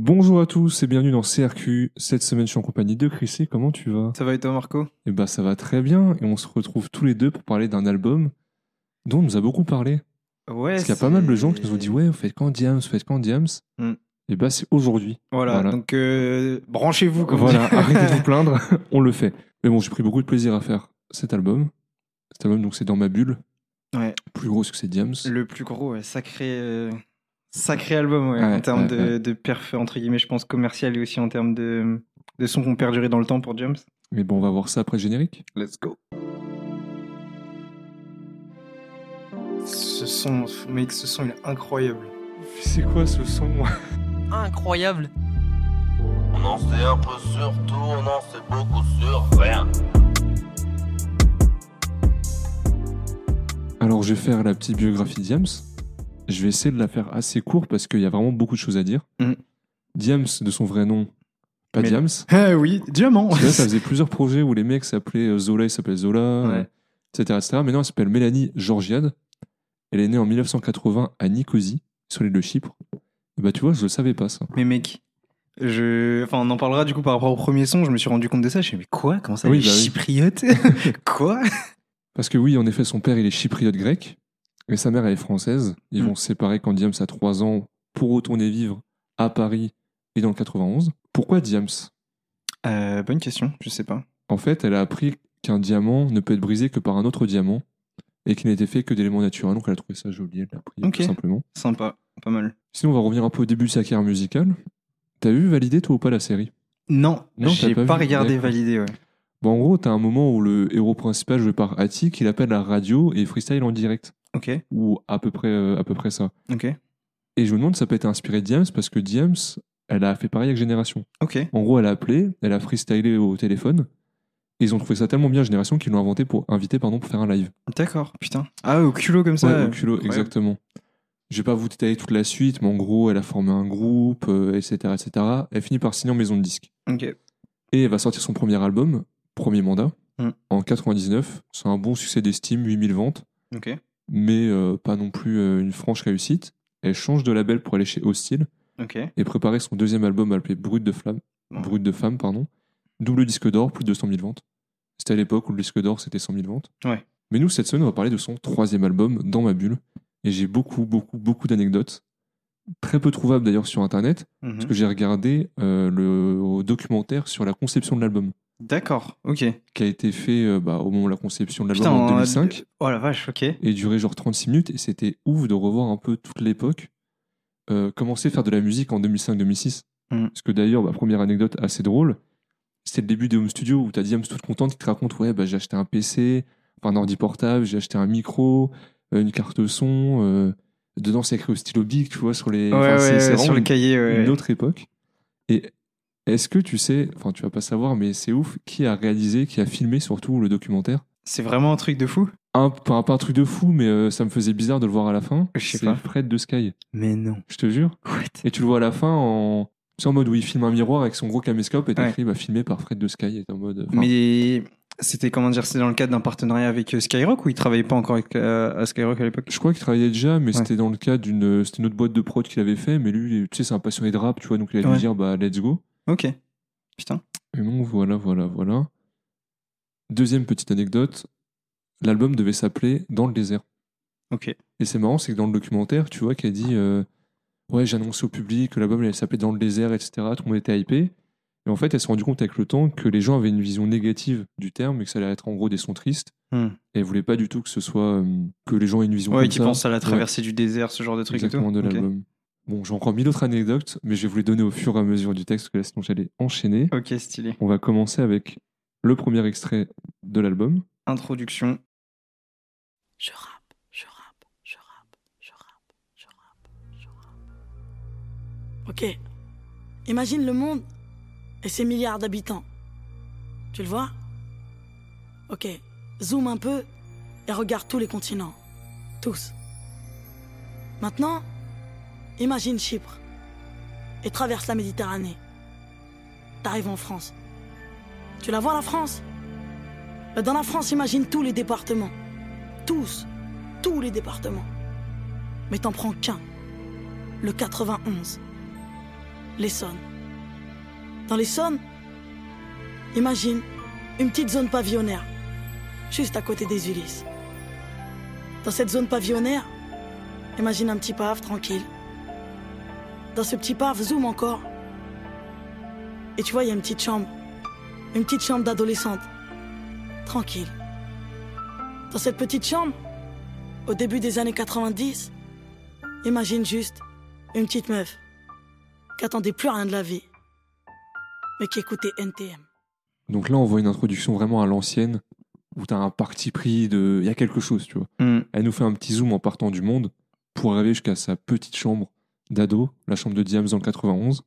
Bonjour à tous et bienvenue dans CRQ. Cette semaine, je suis en compagnie de Chrissy. Comment tu vas? Ça va et toi, Marco? Eh ben, ça va très bien et on se retrouve tous les deux pour parler d'un album dont on nous a beaucoup parlé. Ouais. Parce qu'il y a pas mal de gens qui nous ont dit Ouais, vous faites quand Diams Vous faites quand Diams Hmm. Et ben, c'est aujourd'hui. Voilà, Voilà. donc euh, branchez-vous comme Voilà, arrêtez de vous plaindre, on le fait. Mais bon, j'ai pris beaucoup de plaisir à faire cet album. Cet album, donc, c'est dans ma bulle. Ouais. Plus gros succès Diams. Le plus gros, ouais, sacré, euh, sacré album, ouais, Ouais, en termes ouais, de, ouais. de perf, entre guillemets, je pense, commercial et aussi en termes de, de sons qui ont perduré dans le temps pour James. Mais bon, on va voir ça après le générique. Let's go. Ce son, mec, ce son, il est incroyable. C'est quoi ce son? Incroyable. On en sait un peu sur tout, on en sait beaucoup sur rien. Alors, je vais faire la petite biographie de Diams. Je vais essayer de la faire assez court parce qu'il y a vraiment beaucoup de choses à dire. Mhm. Diams, de son vrai nom, pas Mais- Diams. Ah oui, diamant là, ça faisait plusieurs projets où les mecs s'appelaient euh, Zola, il s'appelait Zola, Ouais. etc., etc. Maintenant, elle s'appelle Mélanie Georgiade. Elle est née en 1980 à Nicosie, sur l'île de Chypre. Et bah, tu vois, je le savais pas, ça. Mais mec, je... enfin, on en parlera du coup par rapport au premier son, je me suis rendu compte de ça, je me suis dit, mais quoi? Comment ça, Oui, les bah oui. chypriotes? Quoi? Parce que oui, en effet, son père, il est chypriote grec, et sa mère, elle est française. Ils Mm. vont se séparer quand Diams a 3 ans pour retourner vivre à Paris et dans le 91. Pourquoi Diams? Euh, Bonne question, je sais pas. En fait, elle a appris qu'un diamant ne peut être brisé que par un autre diamant et qu'il n'était fait que d'éléments naturels. Donc elle a trouvé ça joli, elle l'a appris Ok. tout simplement. Sympa, pas mal. Sinon, on va revenir un peu au début de sa carrière musicale. T'as vu valider toi ou pas la série? Non, Non, j'ai pas, regardé validé, ouais. Bon, en gros, t'as un moment où le héros principal, joué par Attic, il appelle la radio et freestyle en direct. Ok, Ou à peu près, euh, à peu près ça. ok, Et je me demande si ça peut être inspiré de Diams parce que Diams, elle a fait pareil avec Génération. ok. En gros, elle a appelé, elle a freestylé au téléphone. Et ils ont trouvé ça tellement bien, Génération, qu'ils l'ont inventé pour inviter pardon, pour faire un live. D'accord, putain. Ah, au culot comme ça. Ouais, au culot, incroyable. exactement. Je vais pas vous détailler toute la suite, mais en gros, elle a formé un groupe, euh, etc., etc. Elle finit par signer en maison de disque. Ok, Et elle va sortir son premier album, premier mandat, Mm. en 99. C'est un bon succès d'estime, 8000 ventes, ok, mais euh, pas non plus euh, une franche réussite. Elle change de label pour aller chez Hostile et préparer son deuxième album appelé Brut de Flamme, Bon. Brut de Femme, pardon. Double disque d'or, plus de 200 000 ventes. C'était à l'époque où le disque d'or c'était 100 000 ventes. Ouais. Mais nous, cette semaine, on va parler de son troisième album, Dans ma bulle. Et j'ai beaucoup, beaucoup, beaucoup d'anecdotes. Très peu trouvables d'ailleurs sur internet, Mhm. parce que j'ai regardé euh, le documentaire sur la conception de l'album, D'accord, ok. qui a été fait euh, bah, au moment de la conception de l'album en euh, 2005, Oh la vache, ok. et duré genre 36 minutes, et c'était ouf de revoir un peu toute l'époque. Euh, commencer à faire de la musique en 2005-2006. Mhm. Parce que d'ailleurs, bah, première anecdote assez drôle, c'était le début des home studios où t'as Diams toute contente qui te raconte Ouais, bah, j'ai acheté un PC, enfin, un ordi portable, j'ai acheté un micro, euh, une carte son. euh, dedans, c'est écrit au stylo Bic, tu vois, sur les. Ouais, ouais, c'est- c'est sur le cahier, ouais. une autre époque. Et est-ce que tu sais, enfin, tu vas pas savoir, mais c'est ouf, qui a réalisé, qui a filmé surtout le documentaire? C'est vraiment un truc de fou? Un, pas, pas un truc de fou, mais euh, ça me faisait bizarre de le voir à la fin. Je sais C'est pas. Fred de Sky, Mais non. je te jure. What? Et tu le vois à la fin en. Sais, en mode où il filme un miroir avec son gros caméscope et t'as Ouais. écrit bah, filmé par Fred de Sky. Et t'es en mode. enfin, Mais c'était comment dire, c'est dans le cadre d'un partenariat avec euh, Skyrock ou il travaillait pas encore avec, euh, à Skyrock à l'époque? Je crois qu'il travaillait déjà, mais Ouais. c'était dans le cadre d'une. C'était une autre boîte de prod qu'il avait fait, mais lui, tu sais, c'est un passionné de rap, tu vois, donc il a dû Ouais. dire bah let's go. Ok. Putain. Et donc voilà, voilà, voilà. Deuxième petite anecdote, l'album devait s'appeler Dans le désert. Ok. Et c'est marrant, c'est que dans le documentaire, tu vois, qu'elle dit euh, Ouais, j'ai annoncé au public que l'album allait s'appeler Dans le désert, etc. Tout le monde était hypé. Et en fait, elle s'est rendue compte avec le temps que les gens avaient une vision négative du terme et que ça allait être en gros des sons tristes. Hmm. Et elle voulait pas du tout que ce soit. euh, que les gens aient une vision Ouais, qui ça. pense à la traversée du désert, ce genre de truc et tout. Exactement de Ok. l'album. Bon, j'ai encore mille autres anecdotes, mais je vais vous les donner au fur et à mesure du texte, que là, sinon j'allais enchaîner. Ok, stylé. On va commencer avec le premier extrait de l'album. Introduction. Je rappe, je rappe, je rappe, je rappe, je rappe, je rappe. Ok. Imagine le monde et ses milliards d'habitants. Tu le vois? Ok. Zoom un peu et regarde tous les continents. Tous. Maintenant, imagine Chypre et traverse la Méditerranée. T'arrives en France. Tu la vois la France? Ben, Dans la France, imagine tous les départements. Tous. Tous les départements. Mais t'en prends qu'un. Le 91. l'Essonne. Dans l'Essonne, imagine une petite zone pavillonnaire, juste à côté des Ulysses. Dans cette zone pavillonnaire, imagine un petit pave tranquille. Dans ce petit pave, zoom encore. Et tu vois, il y a une petite chambre. Une petite chambre d'adolescente. Tranquille. Dans cette petite chambre, au début des années 90, imagine juste une petite meuf qui attendait plus rien de la vie, mais qui écoutait NTM. Donc là, on voit une introduction vraiment à l'ancienne, où tu as un parti pris de. Il y a quelque chose, tu vois. Mm. Elle nous fait un petit zoom en partant du monde pour arriver jusqu'à sa petite chambre d'ado, la chambre de Diams le 91.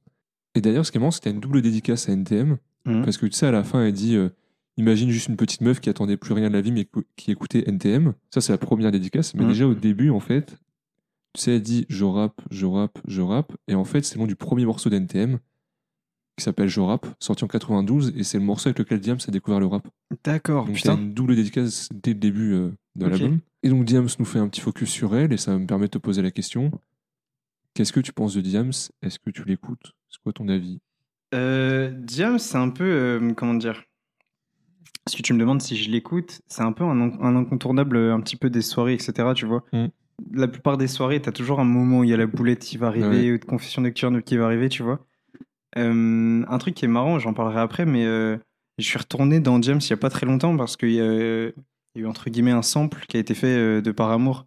Et d'ailleurs, ce qui est marrant, c'était une double dédicace à NTM, Mm. parce que tu sais, à la fin, elle dit euh, Imagine juste une petite meuf qui attendait plus rien de la vie, mais qui écoutait NTM. Ça, c'est la première dédicace. Mais Mm. déjà, au début, en fait, tu sais, elle dit Je rappe, je rappe, je rappe. Et en fait, c'est le nom du premier morceau d'NTM, qui s'appelle Je rappe, sorti en 92, et c'est le morceau avec lequel Diams a découvert le rap. D'accord, Donc c'est putain. une double dédicace dès le début euh, de l'album. Et donc Diams nous fait un petit focus sur elle et ça me permet de te poser la question. Qu'est-ce que tu penses de Diams? Est-ce que tu l'écoutes? C'est quoi ton avis? Euh, Diam, c'est un peu. euh, comment dire? Si tu me demandes si je l'écoute, c'est un peu un, un incontournable euh, un petit peu des soirées, etc. Tu vois Mm. La plupart des soirées, t'as toujours un moment où il y a la boulette qui va arriver, ou de confession nocturne qui va arriver, tu vois. Euh, un truc qui est marrant, j'en parlerai après, mais euh, je suis retourné dans Diams il y a pas très longtemps parce qu'il y, a il y a eu entre guillemets un sample qui a été fait de Par Amour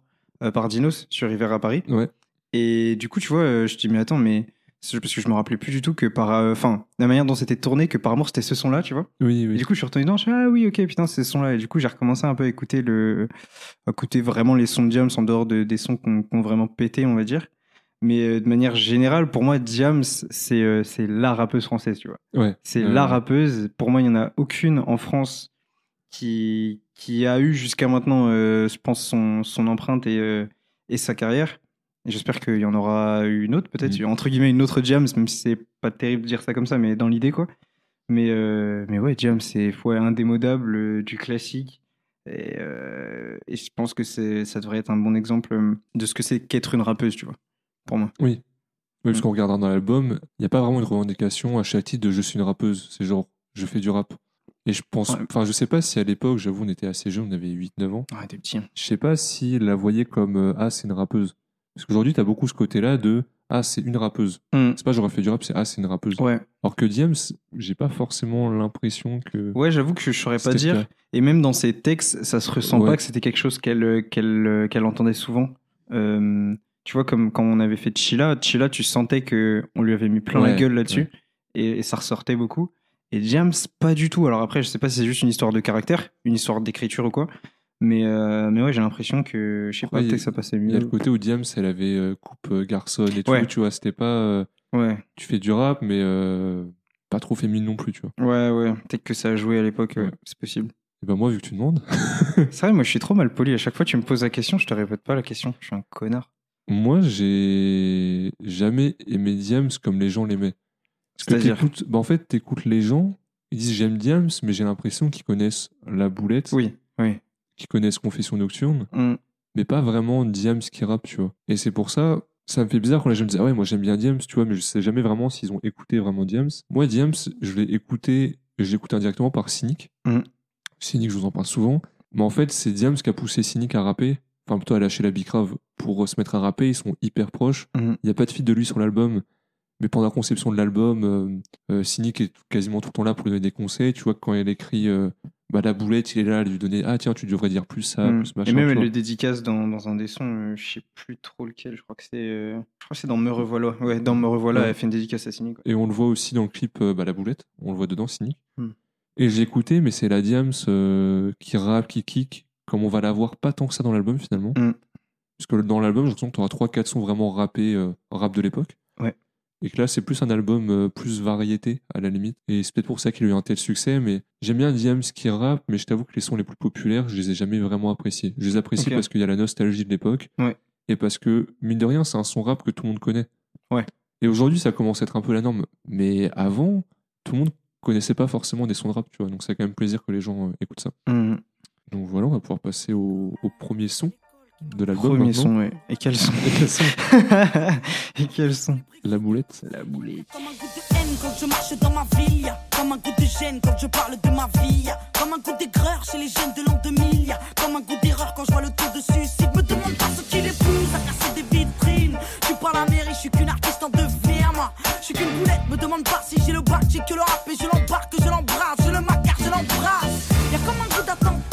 par Dinos sur River à Paris. Ouais. Et du coup, tu vois, euh, je dis, mais attends, mais parce que je me rappelais plus du tout que par. euh, Enfin, la manière dont c'était tourné, que par amour c'était ce son-là, tu vois. Oui, Et oui. du coup, je suis retourné dedans, je fais, ah oui, ok, putain, c'est ce son-là. Et du coup, j'ai recommencé un peu à écouter, le, à écouter vraiment les sons de Diams en dehors de, des sons qu'on qu'on vraiment pété, on va dire. Mais euh, de manière générale, pour moi, Diams, c'est c'est la rappeuse française, tu vois. Ouais. C'est Euh, la rappeuse. Pour moi, il n'y en a aucune en France qui, qui a eu jusqu'à maintenant, euh, je pense, son, son empreinte et, euh, et sa carrière. J'espère qu'il y en aura une autre, peut-être, Mm. entre guillemets, une autre Jams, même si c'est pas terrible de dire ça comme ça, mais dans l'idée, quoi. Mais, euh, mais ouais, Jams, c'est ouais, indémodable, euh, du classique. Et, euh, et je pense que ça devrait être un bon exemple de ce que c'est qu'être une rappeuse, tu vois, pour moi. Oui, parce Mm. qu'on regardera dans l'album, il n'y a pas vraiment une revendication à chaque titre de je suis une rappeuse. C'est genre je fais du rap. Et je pense, Ouais. enfin, je sais pas si à l'époque, j'avoue, on était assez jeunes, on avait 8-9 ans. Ah, t'es petit. hein. Je sais pas s'ils la voyaient comme ah, c'est une rappeuse. Parce qu'aujourd'hui, tu as beaucoup ce côté-là de ah, c'est une rappeuse. Mm. C'est pas j'aurais fait du rap, c'est ah, c'est une rappeuse. Ouais. Alors que Diams, j'ai pas forcément l'impression que. Ouais, j'avoue que je saurais pas dire. Et même dans ses textes, ça se ressent Ouais. pas que c'était quelque chose qu'elle euh, qu'elle euh, qu'elle entendait souvent. Euh, tu vois, comme quand on avait fait Chilla, Chilla, tu sentais que on lui avait mis plein la gueule là-dessus et, et ça ressortait beaucoup. Et James, pas du tout. Alors après, je sais pas si c'est juste une histoire de caractère, une histoire d'écriture ou quoi. Mais, euh, mais ouais, j'ai l'impression que, je sais pas, peut-être que ça passait Il y a le mieux. côté où Diams, elle avait euh, coupe euh, garçonne et tout, tu vois, c'était pas. euh, Ouais, tu fais du rap, mais euh, pas trop féminine non plus, tu vois. ouais, ouais. Peut-être que ça a joué à l'époque, Ouais. c'est possible. Et ben moi, vu que tu demandes, C'est vrai, moi je suis trop mal poli. À chaque fois que tu me poses la question, je te répète pas la question. Je suis un connard. moi, j'ai jamais aimé Diams comme les gens l'aimaient. Parce que C'est-à-dire t'écoutes, bah en fait, t'écoutes les gens, ils disent j'aime Diams, mais j'ai l'impression qu'ils connaissent La Boulette, Oui, oui. Qu'ils connaissent Confession Nocturne, Mm. mais pas vraiment Diams qui rappe, tu vois. Et c'est pour ça, ça me fait bizarre quand les gens me disent ah ouais, moi j'aime bien Diams, tu vois, mais je sais jamais vraiment s'ils ont écouté vraiment Diams. Moi, Diams, je l'ai écouté, je l'ai écouté indirectement par Cynic. Mhm. Cynic, je vous en parle souvent. Mais en fait, c'est Diams qui a poussé Cynic à rapper, enfin plutôt à lâcher la bicrave pour se mettre à rapper. Ils sont hyper proches. Il Mhm. n'y a pas de feat de lui sur l'album. Mais pendant la conception de l'album, euh, euh, Cynic est quasiment tout le temps là pour lui donner des conseils. Tu vois, quand elle écrit euh, bah, la boulette, il est là à lui donner Ah, tiens, tu devrais dire plus ça, Mm. plus machin. Et même elle le dédicace dans, dans un des sons, je sais plus trop lequel, je crois que c'est je crois que c'est dans Me revoilà. Ouais, dans Me revoilà, Ouais. elle fait une dédicace à Cynic. Et on le voit aussi dans le clip bah, La Boulette, on le voit dedans, Cynic. Hmm. Et j'ai écouté, mais c'est la Diams qui rappe, qui kick, comme on va la voir pas tant que ça dans l'album finalement. Hmm. Parce que dans l'album, j'ai l'impression que tu auras 3-4 sons vraiment rappés, euh, rap de l'époque. Ouais. Et que là, c'est plus un album euh, plus variété, à la limite. Et c'est peut-être pour ça qu'il a eu un tel succès, mais j'aime bien Diams qui rappe, mais je t'avoue que les sons les plus populaires, je les ai jamais vraiment appréciés. Je les apprécie parce qu'il y a la nostalgie de l'époque. Ouais. Et parce que, mine de rien, c'est un son rap que tout le monde connaît. Ouais. Et aujourd'hui, ça commence à être un peu la norme. Mais avant, tout le monde connaissait pas forcément des sons de rap, tu vois. Donc, c'est quand même plaisir que les gens euh, écoutent ça. Mm. Donc voilà, on va pouvoir passer au, au premier son de l'album. Premier son, ouais. Et quel son Et quels sont Et quel son La boulette. La boulette. Comme un goût de haine quand je marche dans ma ville, comme un goût de gêne quand je parle de ma vie, comme un goût d'aigreur chez les jeunes de l'an 2000, y a comme un goût d'erreur quand je vois le taux de suicide. Me demande pas ce qui les pousse à casser des vitrines. Je suis pas la mairie, je suis qu'une artiste en devenir, moi. Je suis qu'une boulette, me demande pas si j'ai le bac, j'ai que le rap et je l'embarque, je l'embrasse, je le macar, je l'embrasse. Y a comme un goût d'attentat,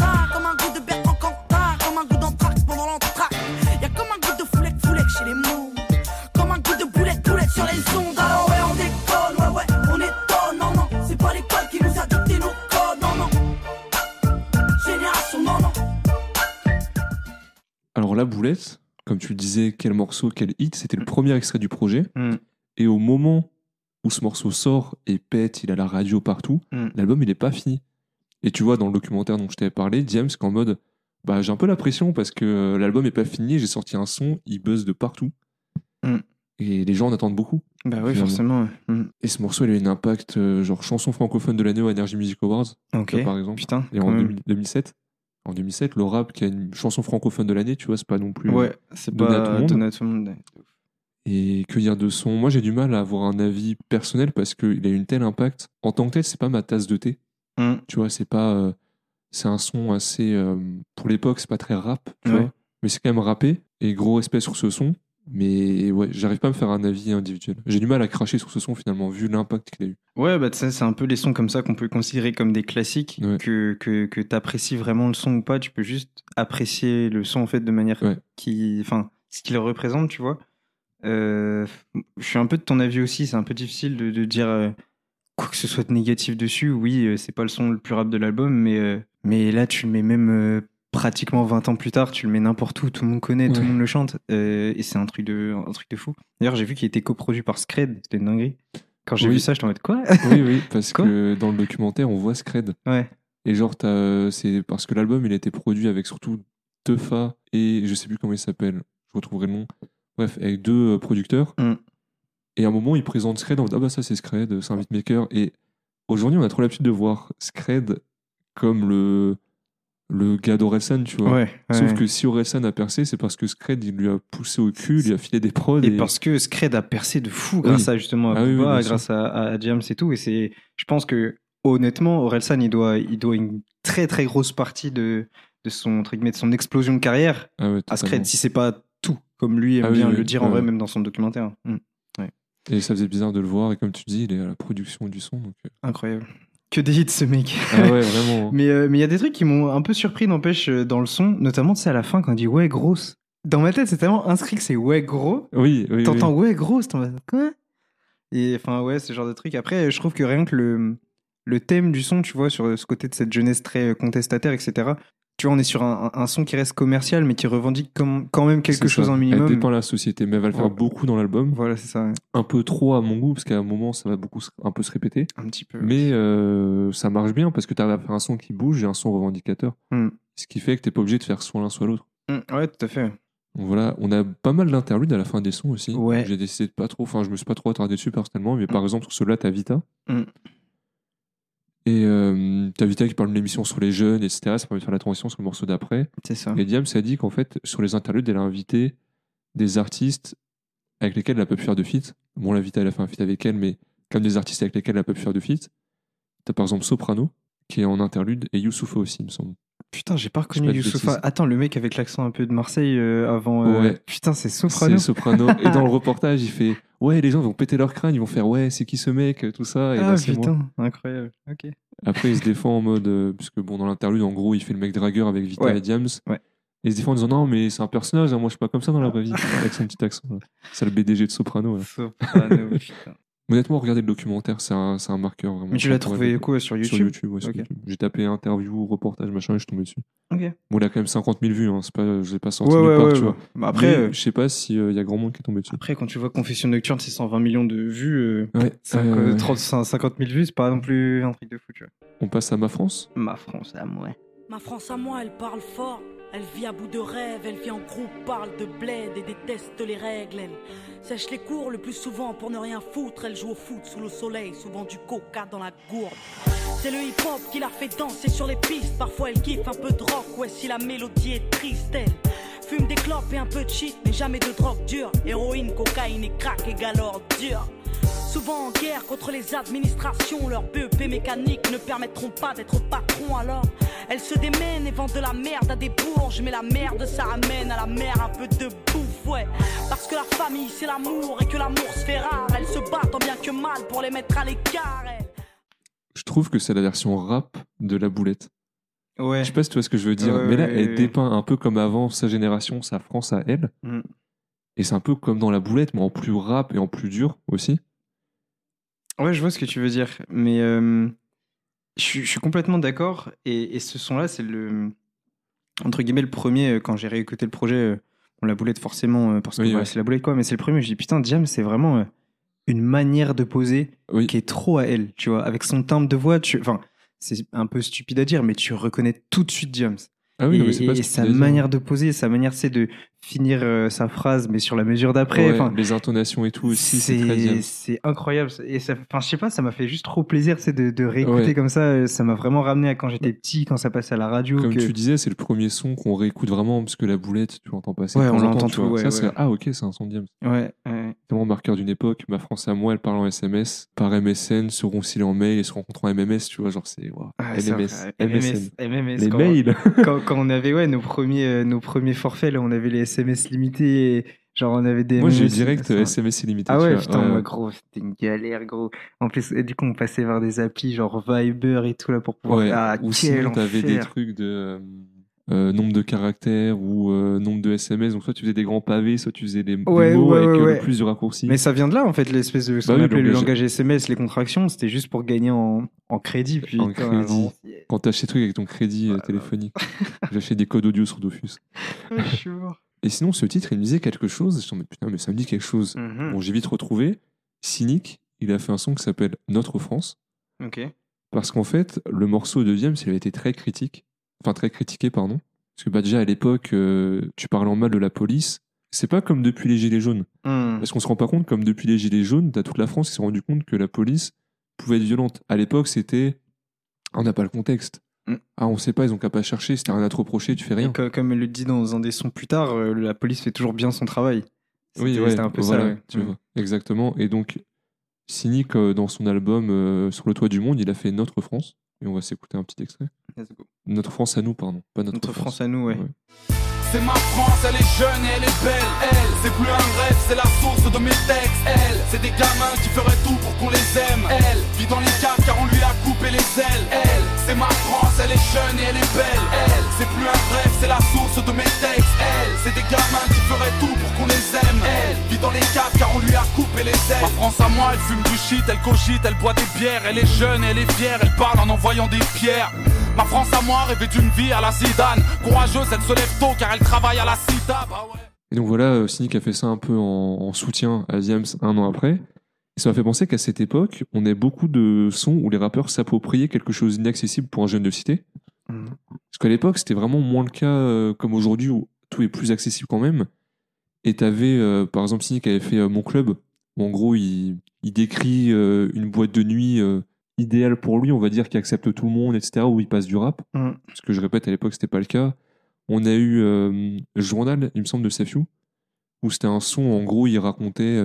chez les mots. Comme un goût de boulette, boulette sur les ondes. Alors ouais, on déconne, ouais, ouais, on étonne. Non, non, c'est pas l'école qui nous a dicté nos codes. Non, non. Génération, non, non. Alors la boulette, comme tu le disais, quel morceau, quel hit, c'était le premier extrait du projet. Mm. Et au moment où ce morceau sort et pète, il a la radio partout, Mm. l'album il n'est pas fini. Et tu vois dans le documentaire dont je t'avais parlé, James qu'en mode bah j'ai un peu la pression parce que euh, l'album est pas fini, j'ai sorti un son, il buzz de partout. Mm. Et les gens en attendent beaucoup. Bah oui, Finalement. forcément. ouais. Mm. Et ce morceau il a eu un impact euh, genre chanson francophone de l'année au Energy Music Awards vois, par exemple. Putain. Et en même. 2000 2007, en 2007, le rap qui a une chanson francophone de l'année, tu vois, c'est pas non plus. Ouais, c'est donné à pas tout le monde. donné à tout le monde. Et que dire de son Moi, j'ai du mal à avoir un avis personnel parce qu'il a eu une telle impact. En tant que tel, c'est pas ma tasse de thé. Mm. Tu vois, c'est pas. euh, c'est un son assez. euh, pour l'époque, c'est pas très rap, tu Ouais. vois. Mais c'est quand même rappé. Et gros respect sur ce son. Mais ouais, j'arrive pas à me faire un avis individuel. J'ai du mal à cracher sur ce son finalement, vu l'impact qu'il a eu. Ouais, bah ça, c'est un peu les sons comme ça qu'on peut considérer comme des classiques, Ouais. que, que, que tu apprécies vraiment le son ou pas, tu peux juste apprécier le son en fait de manière Ouais. qui. Enfin, ce qu'il représente, tu vois. Euh, je suis un peu de ton avis aussi, c'est un peu difficile de, de dire euh, quoi que ce soit de négatif dessus. Oui, euh, c'est pas le son le plus rap de l'album, mais, mais là, tu le mets même euh, pratiquement 20 ans plus tard, tu le mets n'importe où, tout le monde connaît, tout le monde le chante, euh, et c'est un truc de, un truc de fou. D'ailleurs, j'ai vu qu'il était coproduit par Scred, c'était une dinguerie. Quand j'ai Oui. vu ça, je t'en mode quoi? Oui, oui, parce Quoi? que dans le documentaire, on voit Scred. Ouais. Et genre, c'est parce que l'album, il a été produit avec surtout Teufa et je sais plus comment il s'appelle, je retrouverai le nom. Bref, avec deux euh, producteurs. Mm. Et à un moment, ils présentent Scred en disant Ah bah ça, c'est Scred, c'est un beatmaker. Et aujourd'hui, on a trop l'habitude de voir Scred comme le, le gars d'Orelsan, tu vois. Ouais, Sauf que si Orelsan a percé, c'est parce que Scred, il lui a poussé au cul, il lui a filé des prods. Et parce que Scred a percé de fou grâce à justement à Ah oui, oui, grâce à, à James et tout. Et c'est, je pense que honnêtement, Orelsan, il doit, il doit une très très grosse partie de, de son entre guillemets, de son explosion de carrière Ah ouais, à. Scred, si c'est pas tout, comme lui aime Ah bien le dire en vrai, même dans son documentaire. Mm. Et ça faisait bizarre de le voir. Et comme tu dis, il est à la production du son. Donc... euh, Incroyable. Que des hits ce mec. Ah ouais, vraiment. Mais euh, mais il y a des trucs qui m'ont un peu surpris, n'empêche, euh, dans le son, notamment tu sais, à la fin quand il dit ouais grosse. Dans ma tête, c'est tellement inscrit que c'est ouais gros. Oui, oui. oui. T'entends ouais grosse, t'en vas quoi? Et enfin ouais, ce genre de truc. Après, je trouve que rien que le, le thème du son, tu vois, sur ce côté de cette jeunesse très euh, contestataire, etc. Tu vois, on est sur un, son qui reste commercial, mais qui revendique comme, quand même quelque chose en Elle minimum. dépeint la société, mais elle va le faire Ouais. beaucoup dans l'album. Voilà, c'est ça, ouais. Un peu trop à mon goût, parce qu'à un moment, ça va beaucoup un peu se répéter. un petit peu. Mais euh, ça marche bien, parce que tu arrives à faire un son qui bouge et un son revendicateur. Hmm. Ce qui fait que t'es pas obligé de faire soit l'un soit l'autre. Mm, ouais, tout à fait. Donc voilà, on a pas mal d'interludes à la fin des sons aussi. Ouais. J'ai décidé de pas trop, enfin, je me suis pas trop attardé dessus personnellement, mais par exemple, sur celui-là, t'as Vita. Et euh, t'as Vita qui parle d'une émission sur les jeunes, etc. Ça permet de faire la transition sur le morceau d'après. C'est ça. Et Diams a dit qu'en fait, sur les interludes, elle a invité des artistes avec lesquels elle a pas pu faire de feat. Bon, la Vita, elle a fait un feat avec elle, mais comme des artistes avec lesquels elle a pas pu faire de feat. T'as par exemple Soprano, qui est en interlude, et Youssoufa aussi, il me semble. Putain, j'ai pas reconnu de bêtises. Attends, le mec avec l'accent un peu de Marseille euh, avant. euh, Ouais. Putain, c'est Soprano. C'est Soprano. et dans le reportage, il fait Ouais, les gens vont péter leur crâne, ils vont faire Ouais, c'est qui ce mec Tout ça. Et Ah là, moi. putain, incroyable. Ok. Après, il se défend en mode. euh, puisque bon, dans l'interlude, en gros, il fait le mec dragueur avec Vita Ouais. et Diams. Ouais. Et il se défend en disant Non, mais c'est un personnage, hein, moi je suis pas comme ça dans la vraie vie. avec son petit accent. là. C'est le BDG de Soprano. là. Soprano, putain. Honnêtement, regardez le documentaire, c'est un, c'est un marqueur vraiment. Mais tu l'as trouvé quoi sur YouTube Sur YouTube, ouais, sur Ok. YouTube. J'ai tapé interview, reportage, machin, et je suis tombé dessus. Ok. Bon, il a quand même 50 000 vues, hein, c'est pas, je l'ai pas sorti Ouais, ouais, part, ouais. tu ouais. vois. Bah, après, Mais euh, je sais pas s'il y a grand monde qui est tombé dessus. après, quand tu vois Confession Nocturne, c'est 120 millions de vues. euh, Ouais, cinq- euh, euh, 30, 50 000 vues, c'est pas non plus un truc de fou, tu vois. on passe à Ma France. Ma France à moi. Ma France à moi, elle parle fort. Elle vit à bout de rêve, elle vit en groupe, parle de bled et déteste les règles. Elle sèche les cours le plus souvent pour ne rien foutre. Elle joue au foot sous le soleil, souvent du coca dans la gourde. C'est le hip-hop qui la fait danser sur les pistes. Parfois elle kiffe un peu de rock, ouais, si la mélodie est triste, elle fume des clopes et un peu de shit, mais jamais de drogue dure. Héroïne, cocaïne et crack égale ordure. Souvent en guerre contre les administrations, leurs BEP mécaniques ne permettront pas d'être patron alors. Elles se démènent et vendent de la merde à des bourges, mais la merde ça ramène à la mer un peu de bouffe, ouais. Parce que la famille c'est l'amour et que l'amour se fait rare, elles se battent tant bien que mal pour les mettre à l'écart. elles. Je trouve que c'est la version rap de la boulette. Ouais. Je sais pas si tu vois ce que je veux dire, Ouais, mais là, ouais, elle ouais. dépeint un peu comme avant sa génération, sa France à elle. Mm. Et c'est un peu comme dans la boulette, mais en plus rap et en plus dur aussi. Ouais, je vois ce que tu veux dire, mais euh, je, suis- je suis complètement d'accord. Et, et ce son-là, c'est le entre guillemets le premier euh, quand j'ai réécouté le projet. euh, On la boulette forcément parce que Oui, voilà, ouais. c'est la boulette quoi, mais c'est le premier. Je dis putain, Jam, c'est vraiment une manière de poser Oui. qui est trop à elle, tu vois, avec son timbre de voix. Tu, enfin, c'est un peu stupide à dire, mais tu reconnais tout de suite James. Ah oui, et non, mais c'est pas et sa manière de poser, sa manière, c'est de finir euh, sa phrase, mais sur la mesure d'après. Ouais, les intonations et tout aussi, c'est incroyable. Et ça, je sais pas, ça m'a fait juste trop plaisir c'est de, de réécouter Ouais. comme ça. Ça m'a vraiment ramené à quand j'étais petit, quand ça passait à la radio. Comme que- tu disais, c'est le premier son qu'on réécoute vraiment, parce que la boulette, tu l'entends passer. Ouais, on l'entend tout, Ça, c'est. Ah, ok, c'est un son de James. Ouais. Tellement marqueur d'une époque. Ma France à moi, elle parle en SMS. Par MSN, se réconcilient en mail et se rencontrent en MMS, tu vois. Genre, c'est. waouh, Ah. MSN. MMS, Les quand, mails. quand, quand on avait ouais, nos, premiers, euh, nos premiers forfaits, là, on avait les SMS limités. genre, on avait des. Moi, j'ai eu direct SMS illimité. Ah ouais, putain, Ouais. moi, gros, c'était une galère, gros. En plus, et du coup, on passait vers des applis genre Viber et tout là pour pouvoir. Ouais, ah, ou sinon, t'avais des trucs de euh, euh, nombre de caractères ou euh, nombre de SMS. Donc, soit tu faisais des grands pavés, soit tu faisais des, des Ouais, mots ouais, avec ouais, euh, le plus de raccourcis. Mais ça vient de là, en fait, l'espèce de ce Bah qu'on oui, appelait le langage- SMS, les contractions, c'était juste pour gagner en, en crédit. Puis, En crédit. Quand t'achètes des trucs avec ton crédit téléphonique. J'achetais des codes audio sur Dofus. je suis mort. Et sinon, ce titre, il me disait quelque chose. Je me putain, mais ça me dit quelque chose. Mhm. Bon, j'ai vite retrouvé. Cynic, il a fait un son qui s'appelle Notre France. Ok. Parce qu'en fait, le morceau de James, il avait été très critique. Enfin, très critiqué, pardon. Parce que bah, déjà, à l'époque, euh, tu parlais en mal de la police. C'est pas comme depuis les Gilets jaunes. Hmm. Parce qu'on se rend pas compte, comme depuis les Gilets jaunes, t'as toute la France qui s'est rendu compte que la police pouvait être violente. À l'époque, c'était. On n'a pas le contexte. Mm. Ah, on sait pas, ils ont qu'à pas chercher. Si t'as rien à te reprocher, tu fais rien. co- comme elle le dit dans un des sons plus tard, euh, la police fait toujours bien son travail. Oui, C'était- ouais, c'était un peu voilà, ça. ouais. tu Hmm. vois, exactement. Et donc, Cynic, euh, dans son album euh, Sur le toit du monde, il a fait Notre France. Et on va s'écouter un petit extrait. Let's go. Notre France à nous, pardon. Pas Notre, Notre France à nous, ouais. Ouais. C'est ma France, elle est jeune et elle est belle. Elle, c'est plus un rêve, c'est la source de mes textes. Elle, c'est des gamins qui feraient tout pour qu'on les aime. Elle, vit dans les caves car on lui a coupé les ailes. Elle, c'est ma France, elle est jeune et elle est belle. Elle, c'est plus un rêve, c'est la source de mes textes. Elle, c'est des gamins qui feraient tout pour qu'on les aime. Elle, vit dans les caves car on lui a coupé les ailes. Ma France à moi, elle fume du shit, elle cogite, elle boit des bières. Elle est jeune elle est fière, elle parle en envoyant des pierres. Ma France à moi, rêvait d'une vie à la Zidane. Courageuse, elle se lève tôt car elle travaille à la cita. Bah. Et donc voilà, euh, Cynic a fait ça un peu en, en soutien à Diams un an après. Et ça m'a fait penser qu'à cette époque, on a beaucoup de sons où les rappeurs s'appropriaient quelque chose d'inaccessible pour un jeune de cité. Mhm. Parce qu'à l'époque, c'était vraiment moins le cas euh, comme aujourd'hui où tout est plus accessible quand même. Et t'avais, euh, par exemple, Cynic avait fait euh, Mon Club, où en gros, il, il décrit une boîte de nuit idéale pour lui, on va dire, qui accepte tout le monde, etc., où il passe du rap. Parce que je répète, à l'époque, c'était pas le cas. On a eu Journal, il me semble, de Sefiu, où c'était un son, en gros, il racontait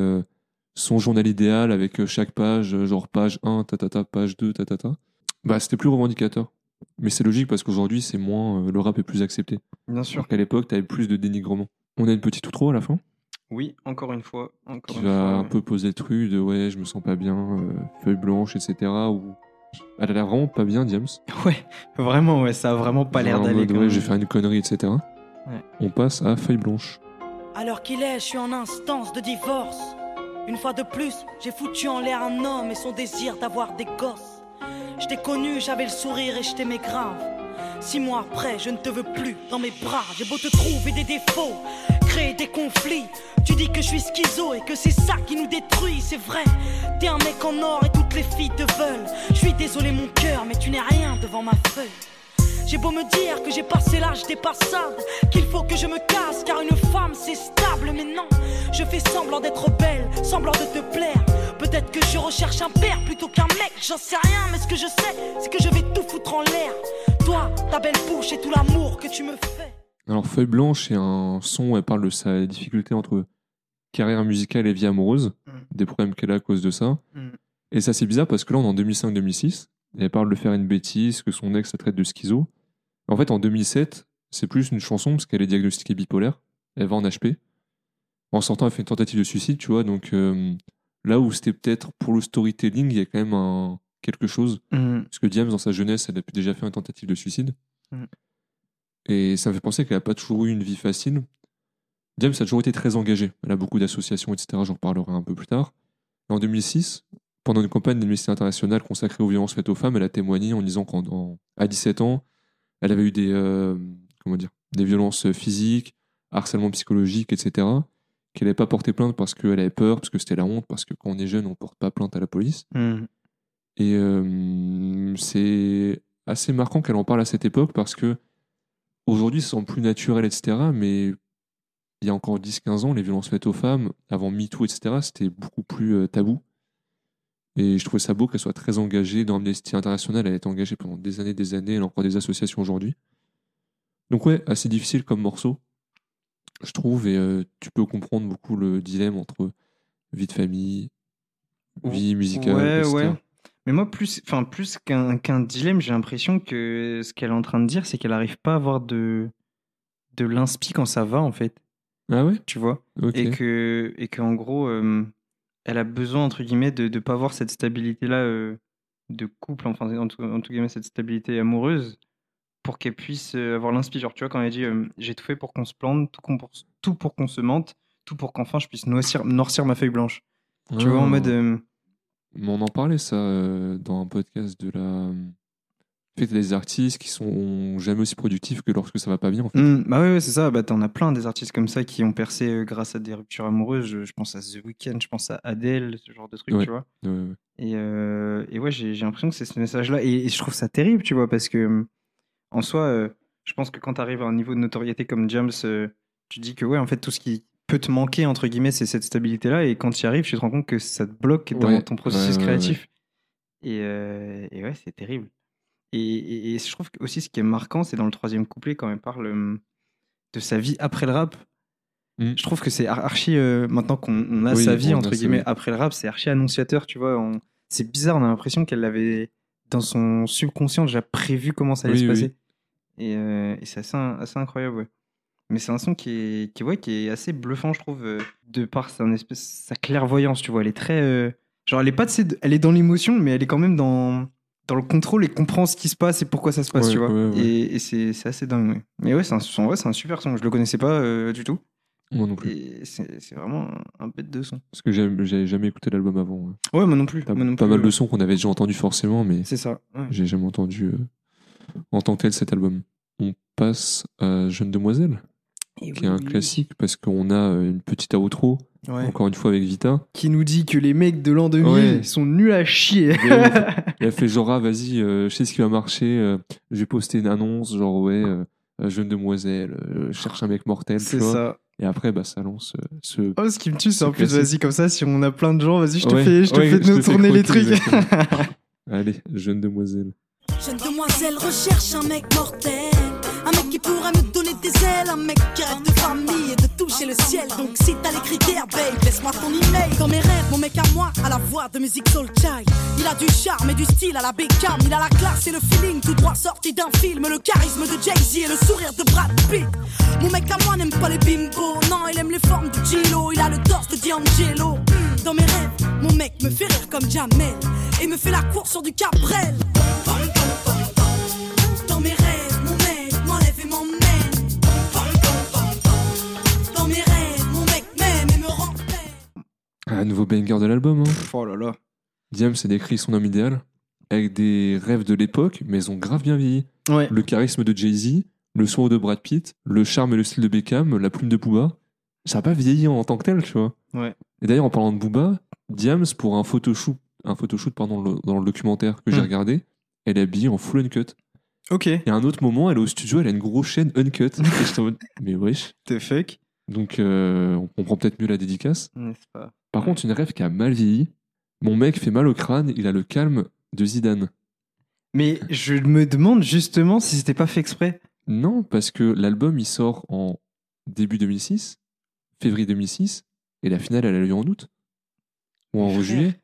son journal idéal avec euh, chaque page, euh, genre page 1, tatata, page 2, tatata. Bah, c'était plus revendicateur. Mais c'est logique parce qu'aujourd'hui, c'est moins, euh, le rap est plus accepté. Bien sûr. Alors qu'à l'époque, t'avais plus de dénigrement. On a une petite outro à la fin? Oui, encore une fois. Encore qui une va fois, un ouais. peu poser le truc de ouais, je me sens pas bien, euh, feuille blanche, etc. Ou elle a l'air vraiment pas bien, James. Ouais, vraiment, ouais, ça a vraiment pas l'air d'aller. ouais, vais faire une connerie, etc. Ouais. On passe à feuille blanche. Alors qu'il est, je suis en instance de divorce. Une fois de plus, j'ai foutu en l'air un homme et son désir d'avoir des gosses. Je t'ai connu, j'avais le sourire et je t'aimais grave. Six mois après, je ne te veux plus dans mes bras. J'ai beau te trouver des défauts, créer des conflits. Tu dis que je suis schizo et que c'est ça qui nous détruit, c'est vrai. T'es un mec en or et toutes les filles te veulent. Je suis désolé mon cœur, mais tu n'es rien devant ma feuille. J'ai beau me dire que j'ai passé l'âge des passades, qu'il faut que je me casse car une femme c'est stable, mais non, je fais semblant d'être belle, semblant de te plaire. Peut-être que je recherche un père plutôt qu'un mec, j'en sais rien, mais ce que je sais, c'est que je vais tout foutre en l'air. Toi, ta belle bouche et tout l'amour que tu me fais. Alors, Feuille Blanche, c'est un son où elle parle de sa difficulté entre carrière musicale et vie amoureuse, Mm. des problèmes qu'elle a à cause de ça. Mm. Et ça, c'est bizarre parce que là, on est en 2005-2006. Elle parle de faire une bêtise, que son ex la traite de schizo. En fait, en 2007, c'est plus une chanson parce qu'elle est diagnostiquée bipolaire. Elle va en HP. En sortant, elle fait une tentative de suicide, tu vois. Donc, euh, là où c'était peut-être pour le storytelling, il y a quand même un, quelque chose. Mm. Parce que Diams, dans sa jeunesse, elle a déjà fait une tentative de suicide. Mm. Et ça me fait penser qu'elle n'a pas toujours eu une vie facile. Diams a toujours été très engagée. Elle a beaucoup d'associations, etc. J'en parlerai un peu plus tard. En 2006, pendant une campagne d'Amnesty International consacrée aux violences faites aux femmes, elle a témoigné en disant qu'à 17 ans, elle avait eu des, euh, comment dire, des violences physiques, harcèlement psychologique, etc. Qu'elle n'avait pas porté plainte parce qu'elle avait peur, parce que c'était la honte, parce que quand on est jeune, on ne porte pas plainte à la police. Mm. Et euh, c'est assez marquant qu'elle en parle à cette époque parce que aujourd'hui, ça semble plus naturel, etc. Mais il y a encore 10-15 ans, les violences faites aux femmes, avant MeToo, etc., c'était beaucoup plus euh, tabou. Et je trouvais ça beau qu'elle soit très engagée dans Amnesty International. Elle a été engagée pendant des années, des années. Elle a encore des associations aujourd'hui. Donc ouais, assez difficile comme morceau, je trouve. Et euh, tu peux comprendre beaucoup le dilemme entre vie de famille, vie musicale, Ouais, etc. ouais. Mais moi, plus, enfin, plus qu'un qu'un dilemme, j'ai l'impression que ce qu'elle est en train de dire, c'est qu'elle n'arrive pas à avoir de, de l'inspi quand ça va, en fait. Ah ouais? Tu vois? Et que et qu'en gros, euh, elle a besoin, entre guillemets, de ne pas avoir cette stabilité-là euh, de couple, enfin, en tout, en tout guillemets, cette stabilité amoureuse, pour qu'elle puisse euh, avoir l'inspi. Genre, tu vois, quand elle dit euh, J'ai tout fait pour qu'on se plante, tout, pour, tout pour qu'on se mente, tout pour qu'enfin je puisse noircir, noircir ma feuille blanche. Tu vois, en Ah. mode. euh, on en parlait ça dans un podcast de la. Fait, des artistes qui sont jamais aussi productifs que lorsque ça va pas bien. En fait. Hmm, bah ouais, ouais, c'est ça. Bah, t'en as plein des artistes comme ça qui ont percé euh, grâce à des ruptures amoureuses. Je, je pense à The Weeknd, je pense à Adele, ce genre de trucs, Ouais. tu vois. Ouais. Et, euh, et ouais, j'ai l'impression que c'est ce message-là. Et, et je trouve ça terrible, tu vois, parce que hum, en soi, euh, je pense que quand tu arrives à un niveau de notoriété comme James, euh, tu dis que ouais, en fait, tout ce qui peut te manquer, entre guillemets, c'est cette stabilité-là. Et quand tu y arrives, tu te rends compte que ça te bloque dans ton processus créatif. Et, et ouais, c'est terrible. Et, et- et je trouve aussi ce qui est marquant, c'est dans le troisième couplet, quand elle parle de sa vie après le rap. Mm. Je trouve que c'est ar- archi, euh, maintenant qu'on on a Oui, sa vie, entre guillemets, après le rap, c'est archi annonciateur, tu vois. on- C'est bizarre, on a l'impression qu'elle l'avait dans son subconscient déjà prévu comment ça allait Oui, se oui, passer. Et, euh, et c'est assez, assez incroyable, ouais. Mais c'est un son qui est, qui, ouais, qui est assez bluffant, je trouve, de par sa, espèce, sa clairvoyance, tu vois. Elle est très. genre, elle est pas de ces- elle est dans l'émotion, mais elle est quand même dans, dans le contrôle et comprend ce qui se passe et pourquoi ça se passe, Ouais, tu vois. ouais, ouais. Et, et c'est assez dingue. Mais ouais, c'est un, un super son. Je le connaissais pas euh, du tout. Moi non plus. C'est vraiment un, bête de son. Parce que j'avais jamais écouté l'album avant. ouais. Moi non plus. Pas, moi non pas plus, mal de sons qu'on avait déjà entendus forcément, mais C'est ça. j'ai jamais entendu euh, en tant que tel cet album. On passe à Jeune Demoiselle, Et qui oui, est un oui, oui. classique parce qu'on a euh, une petite outro, Ouais. encore une fois avec Vita. Qui nous dit que les mecs de l'an 2000 Ouais. sont nuls à chier. Elle a fait genre, ah, vas-y, euh, je sais ce qui va marcher, euh, je vais poster une annonce, genre, ouais, euh, euh, jeune demoiselle, euh, cherche un mec mortel, c'est ça. Et après, bah, ça lance ce. Oh, ce qui me tue, c'est en plus, vas-y, comme ça, si on a plein de gens, vas-y, je te Ouais, fais, je te ouais, fais je te nous fais tourner les trucs. Allez, jeune demoiselle. Jeune demoiselle recherche un mec mortel. Un mec qui pourra me donner des ailes. Un mec qui rêve de famille et de toucher le ciel. Donc si t'as les critères, babe, laisse-moi ton email. Dans mes rêves, mon mec à moi, à la voix de musique soul child. Il a du charme et du style à la Beckham. Il a la classe et le feeling, tout droit sorti d'un film. Le charisme de Jay-Z et le sourire de Brad Pitt. Mon mec à moi n'aime pas les bimbos. Non, il aime les formes de Gilo. Il a le torse de D'Angelo. Dans mes rêves, mon mec me fait rire comme Jamel. Et me fait la course sur du Cabrel. Un nouveau banger de l'album. Hein. oh là là. Diam s'est décrit son homme idéal avec des rêves de l'époque, mais ils ont grave bien vieilli. Ouais. Le charisme de Jay-Z, le sourire de Brad Pitt, le charme et le style de Beckham, la plume de Booba. Ça n'a pas vieilli en tant que tel, tu vois. Ouais. Et d'ailleurs, en parlant de Booba, Diams, pour un photoshoot, un photoshoot pardon, le- dans le documentaire que j'ai Hmm. regardé, elle est habillée en full uncut. Ok. Et à un autre moment, elle est au studio, elle a une grosse chaîne uncut. et mode, mais wesh. The fuck. Donc, euh, on comprend peut-être mieux la dédicace. N'est-ce pas? Par contre, une rêve qui a mal vieilli. Mon mec fait mal au crâne, il a le calme de Zidane. Mais je me demande justement si c'était pas fait exprès. Non, parce que l'album, il sort en début 2006, février 2006, et la finale, elle a lieu en août. Ou en juillet.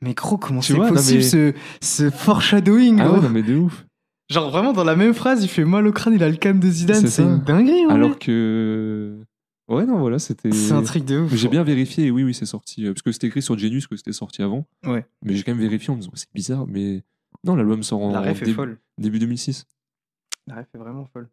Mais gros, comment Tu c'est possible mais- ce, ce foreshadowing Ah gros ouais, non, mais de ouf. Genre vraiment dans la même phrase, il fait mal au crâne, il a le calme de Zidane, C'est une dinguerie. en Alors que. Ouais, non, voilà, c'était. C'est un truc de ouf. J'ai bien vérifié, et oui, oui, c'est sorti. euh, Parce que c'était écrit sur Genius que c'était sorti avant. Ouais. Mais j'ai quand même vérifié en me disant, c'est bizarre, mais. Non, l'album sort en La ref est folle. début 2006. La ref est vraiment folle.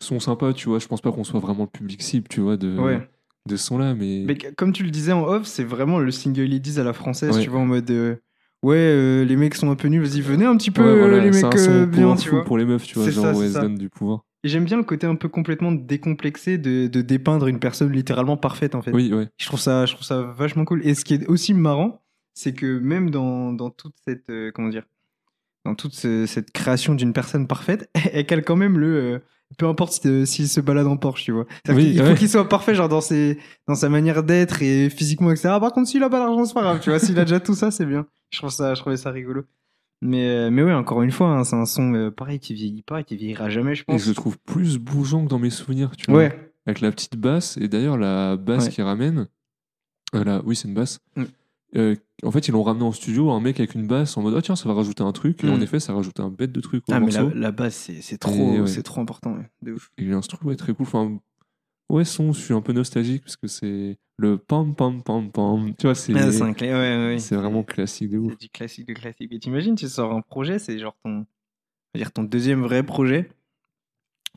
Son sympa, tu vois. Je pense pas qu'on soit vraiment le public cible, tu vois, de, Ouais. de ce son-là, mais. Mais comme tu le disais en off, c'est vraiment le single Ladies à la française, Ouais. tu vois, en mode euh, ouais, euh, les mecs sont un peu nuls, vas-y, venez un petit peu, Ouais, voilà, les mecs un son euh, bien, tu vois. pour les meufs, tu vois, genre ça, ouais, ça. donne du pouvoir. Et j'aime bien le côté un peu complètement décomplexé de, de dépeindre une personne littéralement parfaite, en fait. Oui, ouais. Je trouve ça, je trouve ça vachement cool. Et ce qui est aussi marrant, c'est que même dans, dans toute cette, euh, comment dire, dans toute ce- cette création d'une personne parfaite, elle cale quand même le, euh, peu importe euh, s'il se balade en Porsche, tu vois. Ouais. faut qu'il soit parfait, genre dans ses, dans sa manière d'être et physiquement, etc. Par contre, s'il a pas d'argent, c'est pas grave, tu vois. S'il a déjà tout ça, c'est bien. Je trouve ça, je trouvais ça rigolo. Mais, euh, mais ouais, encore une fois, hein, c'est un son euh, pareil qui vieillit pas, qui vieillira jamais, je Et pense. je le trouve plus bougeant que dans mes souvenirs, tu vois. Ouais, Avec la petite basse, et d'ailleurs, la basse Ouais. qui ramène. euh, la- Oui, c'est une basse. Mm. Euh, en fait, ils l'ont ramené en studio, un mec avec une basse en mode, ah tiens, ça va rajouter un truc. Et Mm. en effet, ça rajoute un bête de trucs au ah, mais la, base, c'est trop, Et ouais. c'est trop important, ouais. de ouf. Et l'instru, ouais, très cool. Enfin, ouais, son, je suis un peu nostalgique parce que c'est le pam pam pam pam. Tu vois, c'est Ah, c'est un clé- ouais, ouais, ouais. c'est vraiment classique de ouf. C'est du classique de classique. Et t'imagines, tu sors un projet, c'est genre ton, dire ton deuxième vrai projet.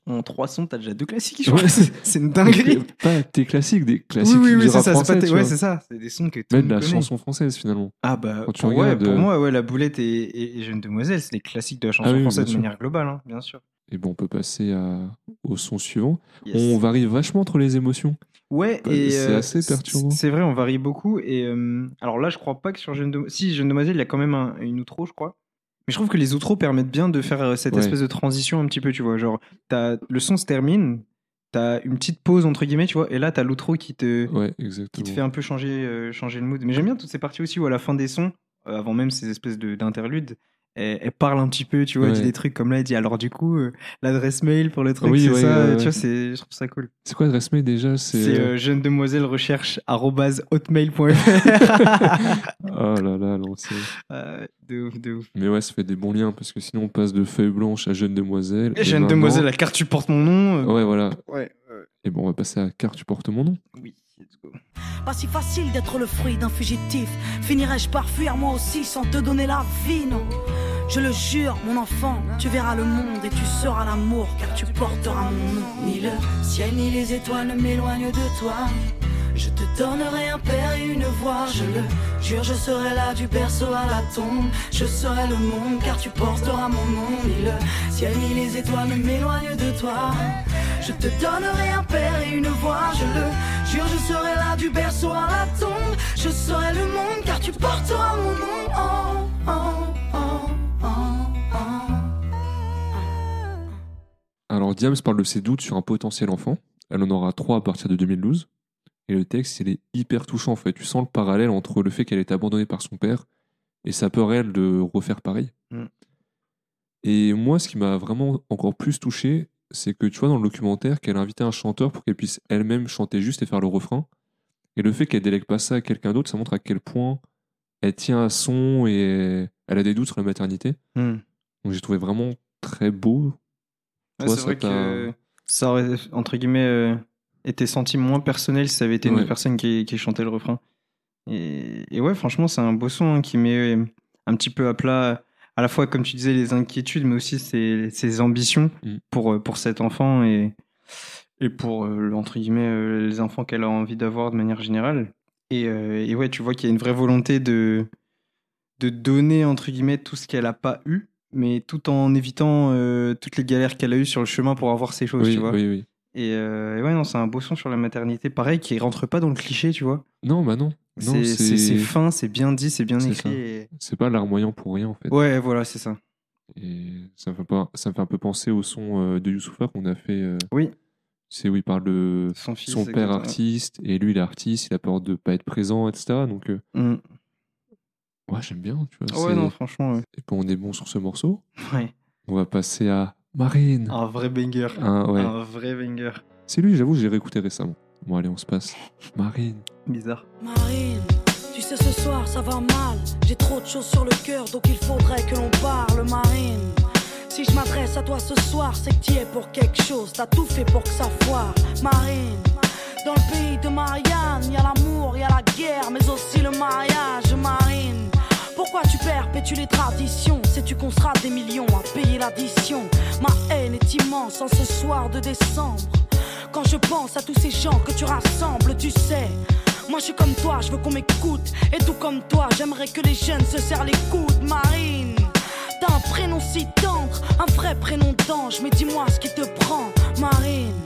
En trois sons, t'as déjà deux classiques. C'est une dinguerie. Pas tes classiques, des Oui, classiques oui, du oui, c'est ça. Français, pas ouais, c'est ça. C'est des sons que Même la connaît. chanson française finalement. Ah bah, Quand tu pour, ouais, regardes, pour euh, moi, ouais, la boulette et, et, et Jeune Demoiselle, c'est des classiques de la chanson Ah oui, française de manière globale, hein, bien sûr. Et bon, on peut passer à- au son suivant. Yes. On varie vachement entre les émotions. Ouais, Bah, et c'est euh, assez perturbant. C'est vrai, on varie beaucoup. Et euh, alors là, je crois pas que sur Jeune Demoiselle. Si, Jeune Demoiselle, il y a quand même un- une outro, je crois. Mais je trouve que les outros permettent bien de faire euh, cette Ouais. espèce de transition un petit peu, tu vois. Genre, t'as- le son se termine, t'as une petite pause, entre guillemets, tu vois. Et là, t'as l'outro qui te, Ouais, qui te fait un peu changer, euh, changer le mood. Mais j'aime bien toutes ces parties aussi où, à la fin des sons, euh, avant même ces espèces de- d'interludes, elle, elle parle un petit peu, tu vois, elle dit des trucs comme là, elle dit alors du coup, euh, l'adresse mail pour le truc, Oui, c'est ouais, ça, euh, tu vois, c'est, je trouve ça cool. C'est quoi l'adresse mail déjà? C'est C'est. euh, jeune demoiselle recherche hotmail.fr. Oh là là. Euh, de ouf, de ouf. Mais ouais, ça fait des bons liens parce que sinon on passe de feuille blanche à jeune demoiselle. et Jeune demoiselle, la carte tu portes mon nom. euh, Ouais, voilà. Ouais, Et bon, on va passer à Car tu portes mon nom. oui, Pas si facile d'être le fruit d'un fugitif. Finirais-je par fuir moi aussi sans te donner la vie, non? Je le jure, mon enfant, tu verras le monde et tu seras l'amour car tu porteras mon nom. Ni le ciel ni les étoiles ne m'éloignent de toi. Je te donnerai un père et une voix, je le jure, je serai là du berceau à la tombe. Je serai le monde car tu porteras mon nom. Ni le ciel ni les étoiles ne m'éloignent de toi. Je te donnerai un père et une voix, je le jure, je serai là du berceau à la tombe. Je serai le monde car tu porteras mon nom. Oh, oh, oh. Alors, Diams parle de ses doutes sur un potentiel enfant. Elle en aura trois à partir de 2012. Et le texte, il est hyper touchant en fait. Tu sens le parallèle entre le fait qu'elle est abandonnée par son père et sa peur, elle, de refaire pareil. Mm. Et moi, ce qui m'a vraiment encore plus touché, c'est que tu vois dans le documentaire qu'elle a invité un chanteur pour qu'elle puisse elle-même chanter juste et faire le refrain. Et le fait qu'elle délègue pas ça à quelqu'un d'autre, ça montre à quel point elle tient à son et elle a des doutes sur la maternité. Hmm. Donc j'ai trouvé vraiment très beau. Ouais, c'est vrai que ça aurait, entre guillemets, euh, été senti moins personnel si ça avait été Ouais. une personne qui, qui chantait le refrain. Et, et ouais, franchement, c'est un beau son hein, qui met euh, un petit peu à plat, à la fois, comme tu disais, les inquiétudes, mais aussi ses, ses ambitions Mm. pour, euh, pour cet enfant et, et pour, euh, entre guillemets, les enfants qu'elle a envie d'avoir de manière générale. Et, euh, et ouais, tu vois qu'il y a une vraie volonté de, de donner, entre guillemets, tout ce qu'elle n'a pas eu, mais tout en évitant euh, toutes les galères qu'elle a eues sur le chemin pour avoir ces choses, Oui, tu vois. oui, oui. Et, euh, et ouais, non, c'est un beau son sur la maternité, pareil, qui rentre pas dans le cliché, tu vois. Non, bah non. Non, C'est fin, c'est bien dit, c'est bien écrit. et- c'est pas larmoyant pour rien en fait. Ouais, voilà, c'est ça. Et ça me fait pas, ça me fait un peu penser au son euh, de Youssoufa qu'on a fait. euh, Oui. C'est où il parle de Son fils. son père artiste et lui il est artiste, il a peur de pas être présent, etc. Donc euh, Mm. ouais, j'aime bien. Tu vois, Ouais, non, franchement, ouais. Et puis on est bon sur ce morceau. Ouais. On va passer à Marine. Un vrai banger. Ah, ouais. Un vrai banger. C'est lui, j'avoue, j'ai réécouté récemment. Bon, allez, on se passe. Marine. Bizarre. Marine, tu sais ce soir ça va mal. J'ai trop de choses sur le cœur donc il faudrait que l'on parle, Marine. Si je m'adresse à toi ce soir, c'est que tu es pour quelque chose. T'as tout fait pour que ça foire, Marine. Dans le pays de Marianne, y a l'amour, y a la guerre, mais aussi le mariage, Marine. Pourquoi tu perpétues les traditions? Sais-tu qu'on des millions à payer l'addition? Ma haine est immense en ce soir de décembre. Quand je pense à tous ces gens que tu rassembles, tu sais. Moi je suis comme toi, je veux qu'on m'écoute. Et tout comme toi, j'aimerais que les jeunes se serrent les coudes, Marine. T'as un prénom si tendre, un vrai prénom d'ange. Mais dis-moi ce qui te prend, Marine.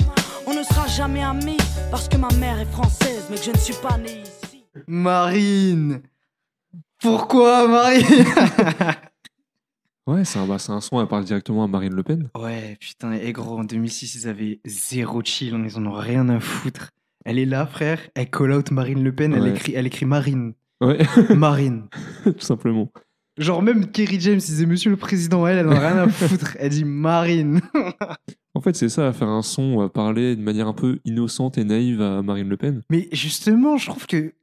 On ne sera jamais amis parce que ma mère est française, mais que je ne suis pas née ici. Marine Pourquoi Marine Ouais, c'est un, bah, un son, elle parle directement à Marine Le Pen. Ouais, putain, et gros, en 2006, ils avaient zéro chill, ils en ont rien à foutre. Elle est là, frère, elle call out Marine Le Pen, elle, écrit, elle écrit Marine. Ouais, Marine. tout simplement. Genre, même Kerry James disait Monsieur le Président, elle, elle en a rien à foutre. Elle dit Marine. En fait, c'est ça, faire un son, à parler de manière un peu innocente et naïve à Marine Le Pen. Mais justement, je trouve que.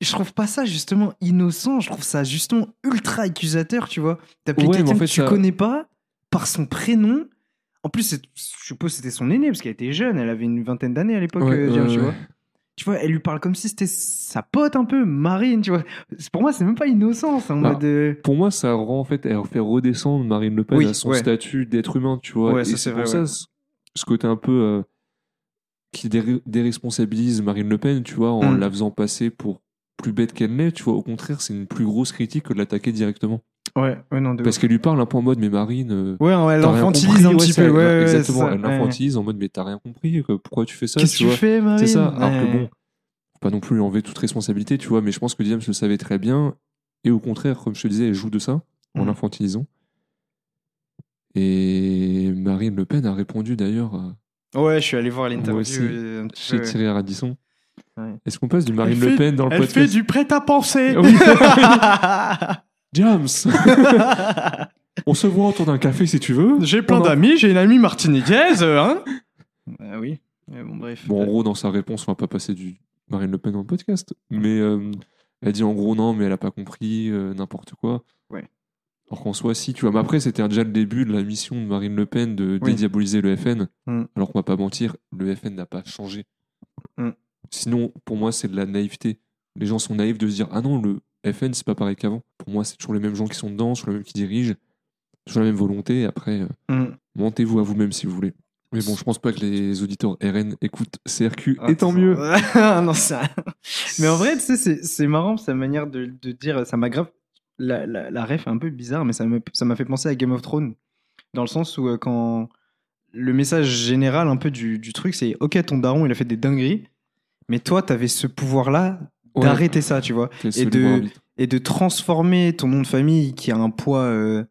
Je trouve pas ça justement innocent, je trouve ça justement ultra accusateur, tu vois. T'appeler Ouais, quelqu'un en fait, que tu ça- connais pas par son prénom. En plus, je suppose que c'était son aîné, parce qu'elle était jeune, elle avait une vingtaine d'années à l'époque, Ouais, euh, tu vois. Tu vois, elle lui parle comme si c'était sa pote un peu, Marine, tu vois. Pour moi, c'est même pas innocent, c'est en Ah. mode. euh, Pour moi, ça rend en fait, elle fait redescendre Marine Le Pen Oui, à son statut d'être humain, tu vois. Ouais, et ça, c'est vrai, pour ouais. ça, ce- côté un peu euh, qui déresponsabilise Marine Le Pen, tu vois, en Mm. la faisant passer pour plus bête qu'elle l'est, tu vois. Au contraire, c'est une plus grosse critique que de l'attaquer directement. Ouais, ouais, non, de Parce qu'elle lui parle un peu en mode, mais Marine. euh, Ouais, elle t'as rien infantilise compris, un petit peu, ouais, ouais, Exactement, ça, elle l'infantilise en mode, mais t'as rien compris, que- pourquoi tu fais ça, Qu'est-ce que tu fais, Marine C'est ça, alors que bon, faut pas non plus lui enlever toute responsabilité, tu vois, mais je pense que Diams le savait très bien, et au contraire, comme je te disais, elle joue de ça, en Mhm. l'infantilisant. Et Marine Le Pen a répondu d'ailleurs à- Ouais, je suis allé voir l'interview. euh, chez. Thierry Radisson. Ouais. Est-ce qu'on passe du Marine Elle Le fait- Pen dans le Elle fait podcast du prêt à penser. Oui. Diams On se voit autour d'un café si tu veux. J'ai plein Pendant- d'amis, j'ai une amie martiniquaise, hein Ah oui, mais bon, bref. Bon, en gros, dans sa réponse, on va pas passer du Marine Le Pen dans le podcast. Mais euh, elle dit en gros non, mais elle a pas compris, euh, n'importe quoi. Ouais. Alors qu'en soi, si, tu vois. Mais après, c'était déjà le début de la mission de Marine Le Pen de Oui. dédiaboliser le FN. Mm. Alors qu'on va pas mentir, le FN n'a pas changé. Mm. Sinon, pour moi, c'est de la naïveté. Les gens sont naïfs de se dire ah non, le FN, c'est pas pareil qu'avant. Pour moi, c'est toujours les mêmes gens qui sont dedans, toujours les mêmes qui dirigent, toujours la même volonté. Après, euh, Mm. Montez-vous à vous-même si vous voulez. Mais bon, je pense pas que les auditeurs RN écoutent CRQ, Ah, et tant mieux. non, ça... Mais en vrai, tu sais, c'est- c'est marrant sa manière de, de dire. Ça m'a grave. La, la, la ref est un peu bizarre, mais ça me- ça m'a fait penser à Game of Thrones. Dans le sens où, euh, quand. Le message général un peu du, du truc, c'est Ok, ton daron, il a fait des dingueries, mais toi, t'avais ce pouvoir-là Ouais. d'arrêter ça, tu vois. Et de- et de transformer ton nom de famille qui a un poids euh,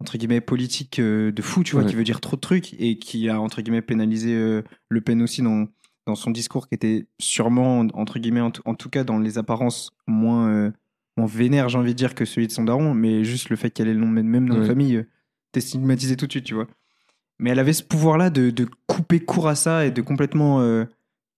entre guillemets politique euh, de fou, tu vois, Ouais. qui veut dire trop de trucs et qui a entre guillemets pénalisé euh, Le Pen aussi dans, dans son discours qui était sûrement entre guillemets en, tout- en tout cas dans les apparences moins moins vénère, j'ai envie de dire que celui de son daron, mais juste le fait qu'elle ait le nom de même nom de Ouais. famille, euh, t'es stigmatisé tout de suite, tu vois. Mais elle avait ce pouvoir-là de, de couper court à ça et de complètement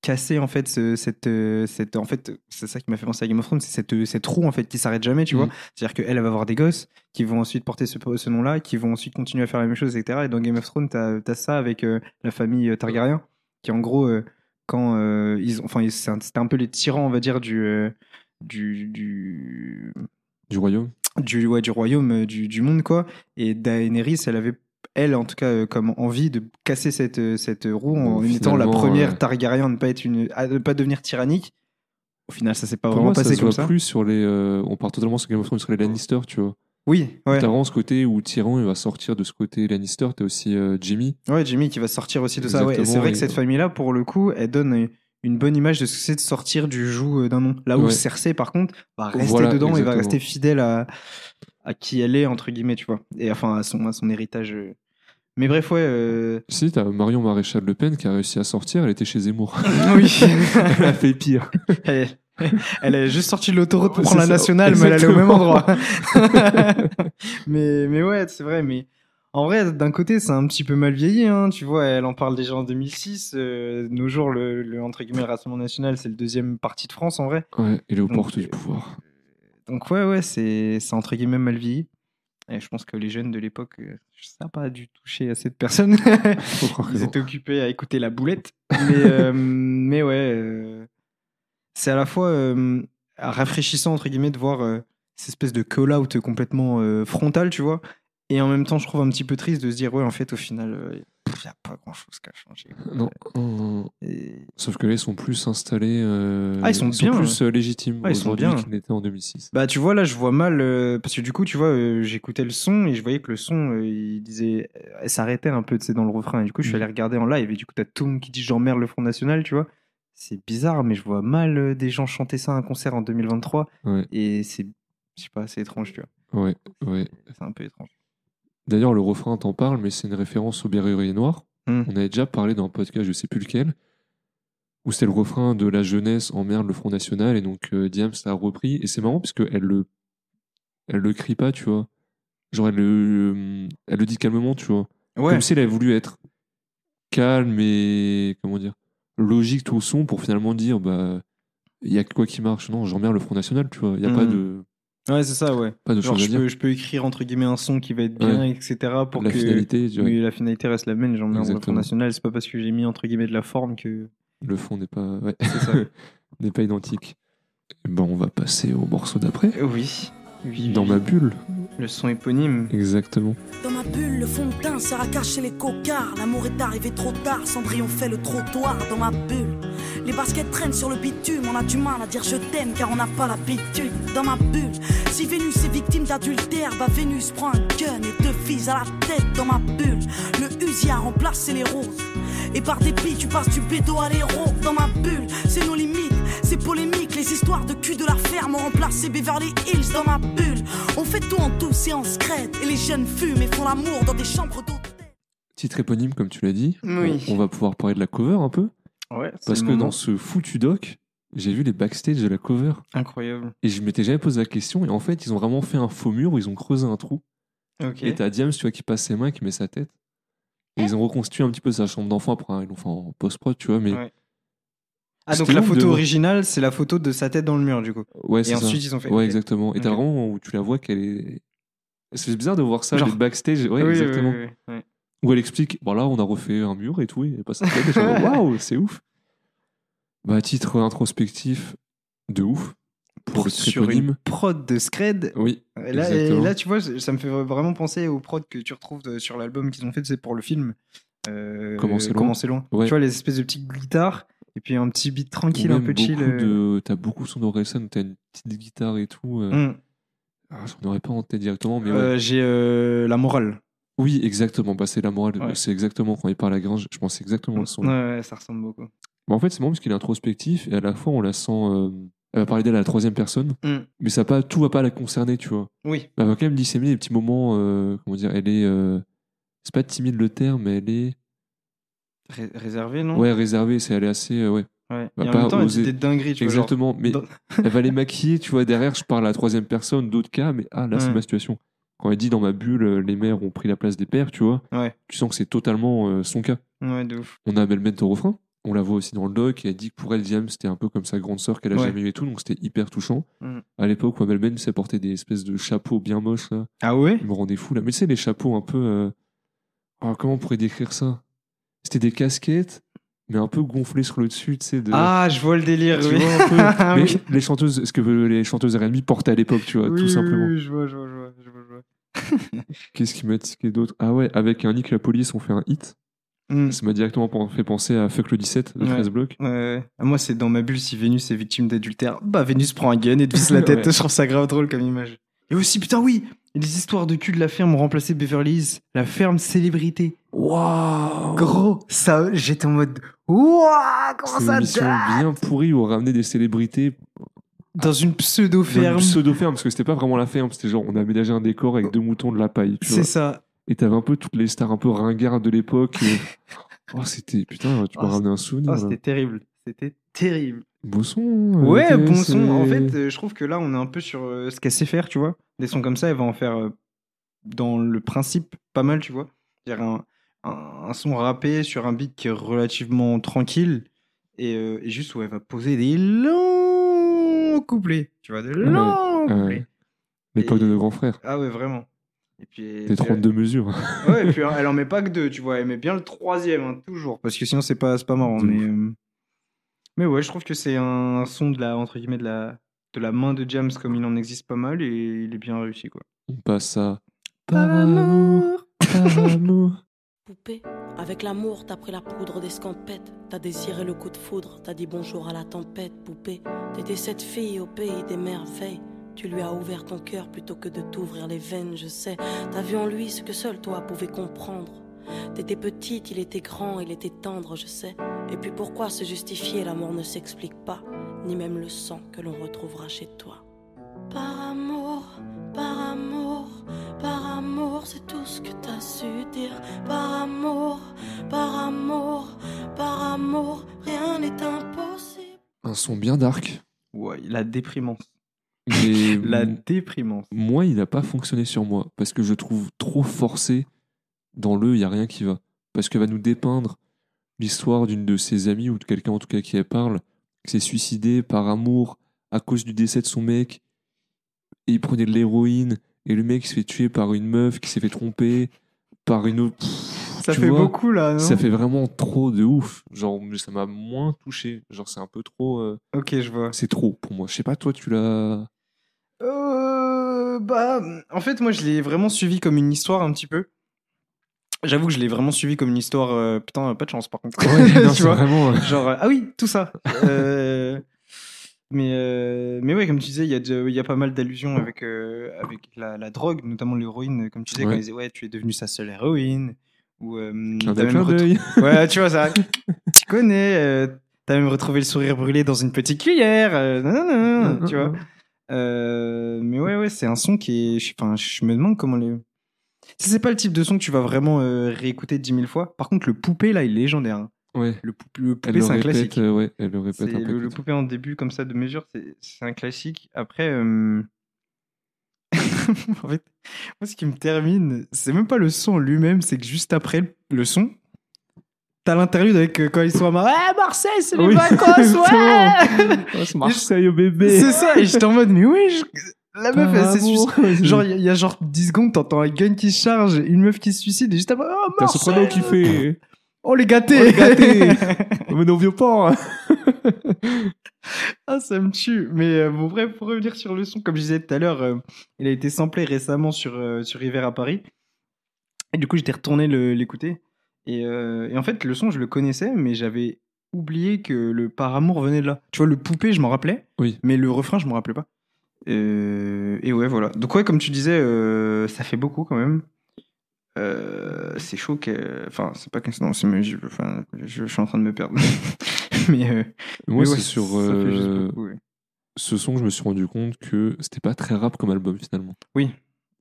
casser en fait ce- cette, euh, cette en fait c'est ça qui m'a fait penser à Game of Thrones c'est cette, cette roue en fait qui s'arrête jamais tu Mhm. vois c'est à dire qu'elle elle va avoir des gosses qui vont ensuite porter ce, ce nom là qui vont ensuite continuer à faire la même chose etc et dans Game of Thrones t'as as ça avec euh, la famille euh, Targaryen qui en gros euh, quand euh, ils ont enfin c'est un- c'était un peu les tyrans on va dire du euh, du, du Du royaume. du, ouais, du royaume, euh, du, du monde, quoi. Et Daenerys, elle avait, elle, en tout cas, euh, comme envie de casser cette, euh, cette roue en Bon, étant la première euh, Targaryen à ne pas, être une, à ne pas devenir tyrannique. Au final, ça s'est pas Pour vraiment moi, ça passé se comme voit ça. plus sur les. euh, on part totalement sur Game of Thrones, sur les Lannister, tu vois. Oui, ouais. T'as vraiment ce côté où Tyrion il va sortir de ce côté Lannister, t'as aussi euh, Jimmy. Ouais, Jimmy qui va sortir aussi de ça. Ouais. Et c'est vrai et- que cette famille-là, pour le coup, elle donne une bonne image de ce que c'est de sortir du joug d'un nom. Là où Ouais. Cersei, par contre, va rester Voilà, dedans et va rester fidèle à, à qui elle est, entre guillemets, tu vois. Et enfin, à son, à son héritage. Mais bref, ouais. euh, Si, t'as Marion Maréchal Le Pen qui a réussi à sortir, elle était chez Zemmour. oui. elle a fait pire. elle, elle est juste sortie de l'autoroute pour prendre la nationale, mais elle allait au même endroit. mais, mais ouais, c'est vrai. Mais En vrai, d'un côté, c'est un petit peu mal vieilli, hein, tu vois, elle en parle déjà en 2006. euh, de nos jours, le, le, entre guillemets, le Rassemblement National, c'est le deuxième parti de France, en vrai. Ouais, il est aux portes du euh, pouvoir. Donc ouais, ouais, c'est entre guillemets mal vieilli. Et je pense que les jeunes de l'époque, euh, ça n'a pas dû toucher à cette personne. Faut croire que Ils étaient occupés à écouter la boulette. Mais, euh, mais ouais, euh, c'est à la fois euh, rafraîchissant, entre guillemets, de voir euh, cette espèce de call-out complètement euh, frontal, tu vois. Et en même temps, je trouve un petit peu triste de se dire, ouais, en fait, au final, il n'y a pas grand-chose qui a changé. Non, Sauf que là, ils sont plus installés. euh, Ah, ils sont bien, plus euh, légitimes Ouais, ils sont aujourd'hui bien. qu'ils n'étaient en 2006. Bah tu vois là je vois mal euh, parce que du coup tu vois j'écoutais le son et je voyais que le son il disait elle s'arrêtait un peu tu sais dans le refrain et du coup je suis Mhm. allé regarder en live et du coup t'as Toom qui dit j'emmerde le Front National tu vois c'est bizarre mais je vois mal des gens chanter ça à un concert en 2023 Ouais, et c'est je sais pas c'est étrange tu vois ouais, ouais. c'est un peu étrange D'ailleurs, le refrain t'en parle, mais c'est une référence au Berrurier Noir. Hmm. On avait déjà parlé dans un podcast, je sais plus lequel, où c'est le refrain de la jeunesse emmerde le Front National, et donc euh, Diams l'a repris. Et c'est marrant parce qu'elle le, elle le crie pas, tu vois. Genre, elle le, euh, elle le dit calmement, tu vois. ouais Comme si elle avait voulu être calme et, comment dire, logique tout au son pour finalement dire, bah, il y a quoi qui marche. Non, j'emmerde le Front National, tu vois. Il y a pas Hmm. de, ouais c'est ça ouais pas de genre je peux, je peux écrire entre guillemets un son qui va être bien Ouais. etc pour La que finalité, oui, la finalité reste la même j'emmerde le Front Exactement. National c'est pas parce que j'ai mis entre guillemets de la forme que le fond n'est pas, ouais, n'est pas identique. Bon, on va passer au morceau d'après. oui oui, Dans oui. ma bulle, le son éponyme exactement. Dans ma bulle, le fond de teint sert à cacher les cocards. L'amour est arrivé trop tard, Cendrillon fait le trottoir dans ma bulle. Les baskets traînent sur le bitume, on a du mal à dire je t'aime car on n'a pas l'habitude. Dans ma bulle, si Vénus est victime d'adultère, bah Vénus prend un gun et deux filles à la tête. Dans ma bulle, le Uzi a remplacé les roses. Et par dépit, tu passes du bédo à l'héros. Dans ma bulle, c'est nos limites, c'est polémique. Les histoires de cul de la ferme ont remplacé Beverly Hills. Dans ma bulle, on fait tout en douce et en secrète. Et les jeunes fument et font l'amour dans des chambres d'hôtel. Titre éponyme, comme tu l'as dit. Oui. On, on va pouvoir parler de la cover un peu. Ouais, c'est Parce que moment. dans ce foutu doc, j'ai vu les backstage de la cover. Incroyable. Et je m'étais jamais posé la question. Et en fait, ils ont vraiment fait un faux mur où ils ont creusé un trou. Ok. Et t'as Diams, tu vois, qui passe ses mains, qui met sa tête. Et ils ont reconstruit un petit peu sa chambre d'enfant. Après, ils l'ont fait en post-prod, tu vois. Mais Ouais. Ah, donc la photo originale, c'est la photo de sa tête dans le mur, du coup. ouais, Et ça. ensuite, ils ont fait. Ouais, exactement. Et t'as Ok. vraiment où tu la vois qu'elle est. C'est bizarre de voir ça, Genre- backstage. Ouais, Oui, exactement. oui, oui, oui. Où elle explique, bon là, on a refait un mur et tout, et pas sa tête. Et je fais, Waouh, c'est ouf. Bah, titre introspectif, de ouf. Pour le titre Sur une prod de Scred. Oui, Et Là, et exactement. là, tu vois, ça me fait vraiment penser aux prods que tu retrouves de- sur l'album qu'ils ont fait, c'est pour le film. Euh, Comment c'est loin. Comment loin. Ouais. Tu vois, les espèces de petites guitares, et puis un petit beat tranquille, un peu chill. beaucoup euh. de- T'as beaucoup son Orelsan, t'as une petite guitare et tout. euh, Hum. ah, J'en aurais pas en tête directement, mais ouais. Euh, J'ai euh, la morale. Oui, exactement. Bah, c'est la morale. Ouais. C'est exactement quand il parle à Grange. Je pense exactement à son. Ouais, ouais, ça ressemble beaucoup. Bah, en fait, c'est marrant parce qu'il est introspectif et à la fois on la sent. euh, Elle va parler d'elle à la troisième personne, Hum. mais ça pas, tout va pas la concerner, tu vois. Oui. Elle va quand même disséminer des petits moments. euh, comment dire Elle est. euh, C'est pas timide le terme, mais elle est. Ré- réservé, non? Ouais, réservée. C'est elle est assez. euh, ouais. Ouais. Et en même temps, oser. des dingueries, tu vois. genre, Exactement. Mais elle va les maquiller, tu vois. Derrière, je parle à la troisième personne, d'autres cas, mais ah là, c'est ma situation. Quand elle dit dans ma bulle, euh, les mères ont pris la place des pères, tu vois. Ouais. Tu sens que c'est totalement euh, son cas. Ouais, de ouf. On a Melmet au refrain. On la voit aussi dans le doc et elle dit que pour elle, Diam, c'était un peu comme sa grande sœur qu'elle a Ouais. jamais eu et tout, donc c'était hyper touchant. Mm. À l'époque où Melmet s'est porté des espèces de chapeaux bien moches, là, Ah ouais? Il me rendait fou là. Mais sais, les chapeaux un peu. euh, ah, comment on pourrait décrire ça? C'était des casquettes, mais un peu gonflées sur le dessus, tu sais. De... Ah, je vois le délire, tu oui. vois un peu. Ah, Mais oui. les chanteuses, ce que les chanteuses R&B portaient à l'époque, tu vois, Oui, tout oui, simplement. oui, je vois, je vois, je vois, je vois, je vois. Qu'est-ce qui m'a tiqué d'autre? Ah ouais, avec un Nick la police, on fait un hit. Hmm. Ça m'a directement fait penser à Fuck le 17 de Ouais. 13 blocs. Ouais, ouais. Ah, Moi, c'est dans ma bulle, si Vénus est victime d'adultère, bah Vénus prend un gun et te visse la tête. Je trouve ça grave drôle comme image. Et aussi, putain, oui Les histoires de cul de la ferme ont remplacé Beverly Hills. La ferme célébrité. Waouh Gros, ça, j'étais en mode. Waouh Comment une ça date bien pourrie où on ramenait des célébrités Dans une dans pseudo-ferme. une pseudo-ferme, parce que c'était pas vraiment la ferme, c'était genre on a aménagé un décor avec deux moutons de la paille. C'est ça. Et t'avais un peu toutes les stars un peu ringardes de l'époque. et- oh, c'était. Putain, tu m'as Oh, ramené un souvenir. Là. c'était terrible. C'était terrible. Beau son. euh, Ouais, bon son. En fait, euh, je trouve que là, on est un peu sur euh, ce qu'elle sait faire, tu vois. Des sons comme ça, elle va en faire dans le principe pas mal, tu vois. C'est-à-dire un, un, un son rappé sur un beat qui est relativement tranquille et, euh, et juste où elle va poser des longs couplets, tu vois, des longs ouais. couplets. L'époque Et- de nos grands frères. Ah ouais, vraiment. Et puis, Des puis, 32 mesures. Ouais, et puis elle en met pas que deux, tu vois. Elle met bien le troisième, hein, toujours. Parce que sinon, c'est pas, pas marrant. Mais, euh, mais ouais, je trouve que c'est un son de la, entre guillemets, de la, de la main de James comme il en existe pas mal et il est bien réussi, quoi. On passe à Par amour, par amour. Poupée, avec l'amour, t'as pris la poudre d'escampette. T'as désiré le coup de foudre, t'as dit bonjour à la tempête. Poupée, t'étais cette fille au pays des merveilles. Tu lui as ouvert ton cœur plutôt que de t'ouvrir les veines, je sais. T'as vu en lui ce que seul toi pouvais comprendre. T'étais petite, il était grand, il était tendre, je sais. Et puis pourquoi se justifier L'amour ne s'explique pas, ni même le sang que l'on retrouvera chez toi. Par amour, par amour, par amour, c'est tout ce que t'as su dire. Par amour, par amour, par amour, rien n'est impossible. Un son bien dark. Ouais, la déprimance. Mais La déprimance. moi, il n'a pas fonctionné sur moi. Parce que je trouve trop forcé. Dans le, il n'y a rien qui va. Parce qu'elle va nous dépeindre l'histoire d'une de ses amies, ou de quelqu'un en tout cas qui elle parle, qui s'est suicidé par amour à cause du décès de son mec. Et il prenait de l'héroïne. Et le mec se fait tuer par une meuf qui s'est fait tromper par une autre. Pff, Ça fait vois, beaucoup, là, non? Ça fait vraiment trop de ouf. Genre, ça m'a moins touché. Genre, c'est un peu trop. euh, Ok, je vois. C'est trop pour moi. Je sais pas, toi, tu l'as. Euh, bah, en fait, moi, je l'ai vraiment suivi comme une histoire un petit peu. J'avoue que je l'ai vraiment suivi comme une histoire. euh, putain, pas de chance par contre. Ouais, non, tu c'est vois vraiment. euh, Genre, euh, ah oui, tout ça. Euh, mais, euh, mais ouais, comme tu disais, il y, a de- il y a pas mal d'allusions avec, euh, avec la, la drogue, notamment l'héroïne. Comme tu disais, quand Ouais. ils disaient, ouais, tu es devenue sa seule héroïne. Ou, euh, Clin t'as d'œil, même clin retrou- d'œil. Ouais, tu vois ça. tu connais. euh, T'as même retrouvé le sourire brûlé dans une petite cuillère. euh, non, non, non, tu vois. Euh, mais ouais, ouais, c'est un son qui est. je- Enfin, je me demande comment les. C'est pas le type de son que tu vas vraiment euh, réécouter dix mille fois. Par contre, le poupée, là, il est légendaire. hein. Ouais. Le, pou- le Elle poupée, le c'est un répète, classique. euh, ouais, elle le répète le, poupée en début, comme ça, de mesure, c'est c'est un classique. Après, euh, en fait, moi, ce qui me termine, c'est même pas le son lui-même, c'est que juste après le- le son, t'as l'interlude avec euh, quand ils sont à Mar- Ouais, Marseille, c'est les Oui, vacances, ouais exactement. Marseille au bébé. C'est ça, et j'étais en mode, mais oui, je- la meuf, elle s'est suicidée. Genre, il y, a- il y a genre 10 secondes, t'entends un gun qui se charge, une meuf qui se suicide, et juste après, oh, T'as Soprano qui fait. Oh, les gâtés Oh, les gâtés. Mais non, vieux pas. Ah, ça me tue. Mais euh, bon, bref, pour revenir sur le son, comme je disais tout à l'heure, euh, il a été samplé récemment sur, euh, sur Hiver à Paris. Et du coup, j'étais retourné l'écouter. Et, euh, et en fait, le son, je le connaissais, mais j'avais oublié que le par amour venait de là. Tu vois, le poupée, je m'en rappelais. Oui. Mais le refrain, je m'en rappelais pas. Euh, et ouais, voilà. Donc, ouais, comme tu disais, euh, ça fait beaucoup quand même. Euh, c'est chaud que. Enfin, c'est pas que. Non, c'est. mais Je, enfin, je, je suis en train de me perdre. mais. euh, mais ouais, c'est sur euh, beaucoup, ouais. ce son je me suis rendu compte que c'était pas très rap comme album finalement. Oui.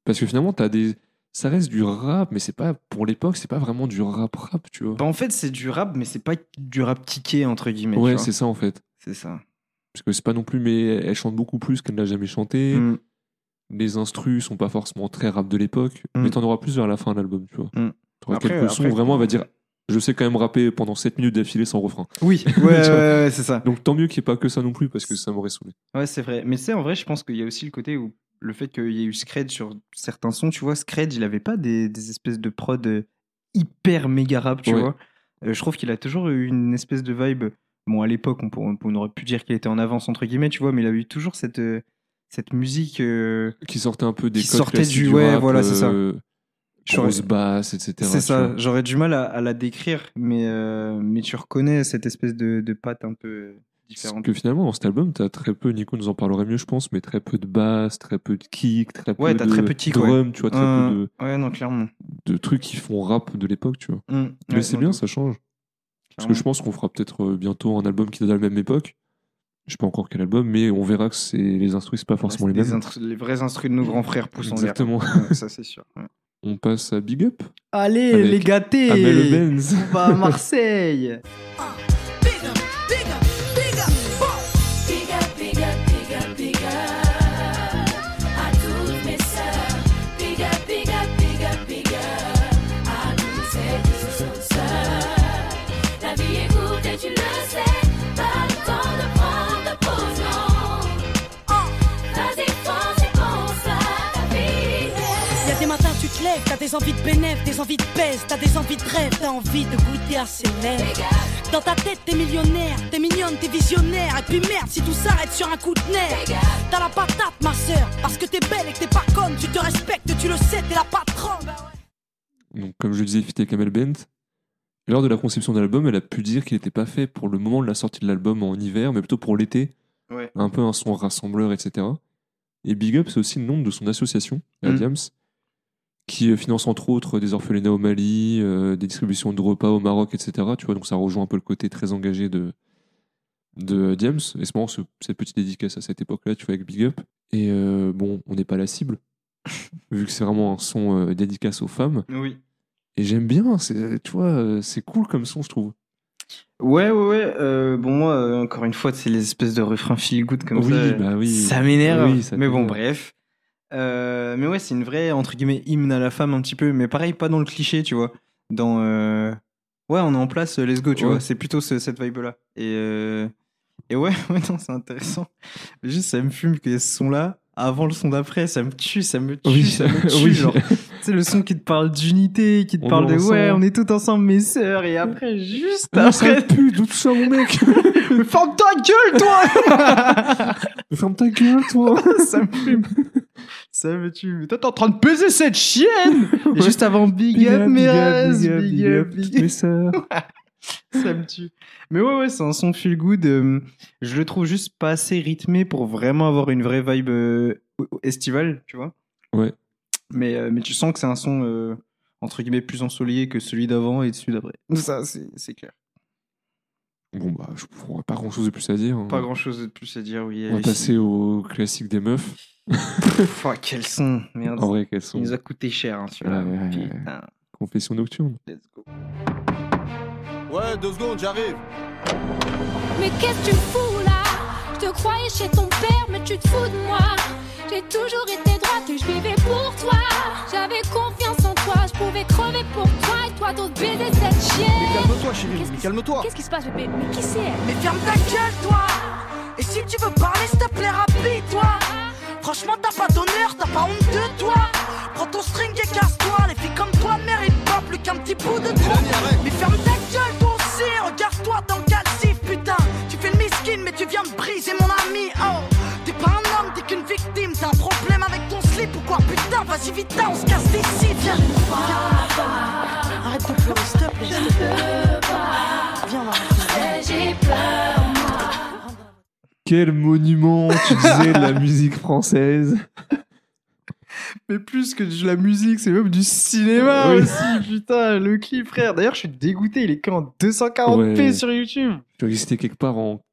Parce que finalement, t'as des. Ça reste du rap, mais c'est pas. Pour l'époque, c'est pas vraiment du rap-rap, tu vois. Bah, en fait, c'est du rap, mais c'est pas du rap ticket, entre guillemets. ouais, c'est ça en fait. c'est ça. Parce que c'est pas non plus. Mais elle chante beaucoup plus qu'elle n'a jamais chanté. Mm. Les instrus sont pas forcément très rap de l'époque. Mm. Mais t'en auras plus vers la fin de l'album, tu vois. Mm. T'auras quelques sons après- où vraiment, elle va dire. Je sais quand même rapper pendant 7 minutes d'affilée sans refrain. Oui, ouais, ouais, ouais, c'est ça. Donc tant mieux qu'il n'y ait pas que ça non plus, parce que ça m'aurait saoulé. Ouais, c'est vrai. Mais sais, en vrai, je pense qu'il y a aussi le côté où le fait qu'il y ait eu Scred sur certains sons, tu vois, Scred, il avait pas des, des espèces de prod euh, hyper méga rap, tu Ouais. vois. Euh, je trouve qu'il a toujours eu une espèce de vibe. Bon, à l'époque, on, on aurait pu dire qu'il était en avance, entre guillemets, tu vois, mais il a eu toujours cette, euh, cette musique. euh, Qui sortait un peu des Qui codes sortait du- du ouais, rap, voilà, c'est ça. euh, grosse basse, etc. C'est ça, j'aurais du mal à, à la décrire, mais, euh, mais tu reconnais cette espèce de, de patte un peu Parce différente. que finalement, dans cet album, t'as très peu, Nico nous en parlerait mieux, je pense, mais très peu de basse, très peu de kick, très peu de très peu de kick, ouais. drum, tu vois, très Euh, peu de, Ouais, non, clairement. de trucs qui font rap de l'époque, tu vois. Mm. Mais Ouais, c'est bien, ça change. Parce que je pense qu'on fera peut-être euh, bientôt un album qui date à la même époque. Je sais pas encore quel album, mais on verra que c'est les instruments, c'est pas forcément les les, mêmes. instru- les vrais instrus de nos grands frères poussent en l'air. Exactement. Ouais, ça, c'est sûr. ouais. On passe à Big Up. Allez, les gâtés. On va à Marseille des envies de bénéf, des envies de pèse, t'as des envies de rêve, t'as envie de goûter à ses lèvres. Dans ta tête, t'es millionnaire, t'es mignonne, t'es visionnaire. Et puis merde, si tout s'arrête sur un coup de nerf, t'as la patate, ma sœur, parce que t'es belle et que t'es pas conne, tu te respectes, tu le sais, t'es la patronne. Donc, comme je le disais, Fité Kamel Bent, lors de la conception de l'album, elle a pu dire qu'il n'était pas fait pour le moment de la sortie de l'album en hiver, mais plutôt pour l'été. Ouais. Un peu un son rassembleur, etc. Et Big Up, c'est aussi le nom de son association, la Mm. Diams, qui euh, finance entre autres des orphelinats au Mali, euh, des distributions de repas au Maroc, etc. Tu vois, donc ça rejoint un peu le côté très engagé de, de Diams. Et c'est marrant ce- cette petite dédicace à cette époque-là, tu vois, avec Big Up. Et euh, bon, on n'est pas la cible, vu que c'est vraiment un son euh, dédicace aux femmes. Oui. Et j'aime bien, c'est, tu vois, c'est cool comme son, je trouve. Ouais, ouais, ouais. euh, bon, moi, encore une fois, c'est les espèces de refrains feel good comme Oui, ça. bah oui. Ça m'énerve. Oui, mais bon, bref. Euh, mais ouais, c'est une vraie, entre guillemets, hymne à la femme un petit peu. Mais pareil, pas dans le cliché, tu vois. Dans. euh, Ouais, on est en place, euh, let's go, tu Ouais. vois. C'est plutôt ce- cette vibe-là. Et, euh, et ouais, ouais, non, c'est intéressant. Mais juste, ça me fume que ce son-là, avant le son d'après, ça me tue, ça me tue, Oui, ça me tue. oui. genre. Tu sais, le son qui te parle d'unité, qui te On parle de ouais, on est tous ensemble, mes sœurs. Et après, juste ça après. pue, d'où tout ça, mon mec? Mais ferme ta gueule, toi Ferme ta gueule, toi Ça me fume. Ça me tue. Mais toi, t'es en train de peser cette chienne Et juste avant, big, up, mes races, big up, big up. mes sœurs. Ça me tue. Mais ouais, ouais, c'est un son feel good. euh, je le trouve juste pas assez rythmé pour vraiment avoir une vraie vibe euh, estivale, tu vois. Ouais. Mais, euh, mais tu sens que c'est un son, euh, entre guillemets, plus ensoleillé que celui d'avant et celui d'après. Ça, c'est c'est clair. Bon, bah, je n'aurai pas grand chose de plus à dire. hein. Pas grand chose de plus à dire, oui. On va passer au classique des meufs. Pff, oh, quel son Merde. En vrai, quelles Il nous a coûté cher, hein, celui-là. Ouais, ouais, ouais. Putain. Confessions nocturnes. Let's go. Ouais, deux secondes, j'arrive. Mais qu'est-ce que tu fous là? Je te croyais chez ton père, mais tu te fous de moi. J'ai toujours été droite et je vivais pour toi. J'avais confiance en toi, je pouvais crever pour toi et toi d'autres baiser cette chienne. Calme-toi, chérie, qui- calme-toi. Qu'est-ce qui se passe, bébé? Mais qui c'est elle? Mais ferme ta gueule, toi Et si tu veux parler, s'il te plaît, rapide-toi Franchement, t'as pas d'honneur, t'as pas honte de toi. Prends ton string et casse-toi. Les filles comme toi méritent pas plus qu'un petit bout de toi. Mais ferme ta gueule, toi aussi. Regarde-toi dans le calcif, putain. Tu fais le miskin, mais tu viens de briser mon ami, oh. T'es pas un homme, t'es qu'une victime. T'as un problème avec ton slip ou quoi Putain, vas-y vite, on se casse d'ici, viens. Viens, Arrête de pleurer, s'il te plaît, s'il te plaît. Viens, va J'ai peur. Quel monument, tu disais, de la musique française. Mais plus que de la musique, c'est même du cinéma Oui. aussi, putain, le clip, frère. D'ailleurs, je suis dégoûté, il est qu'en 240p Ouais. sur YouTube. Tu exister quelque part en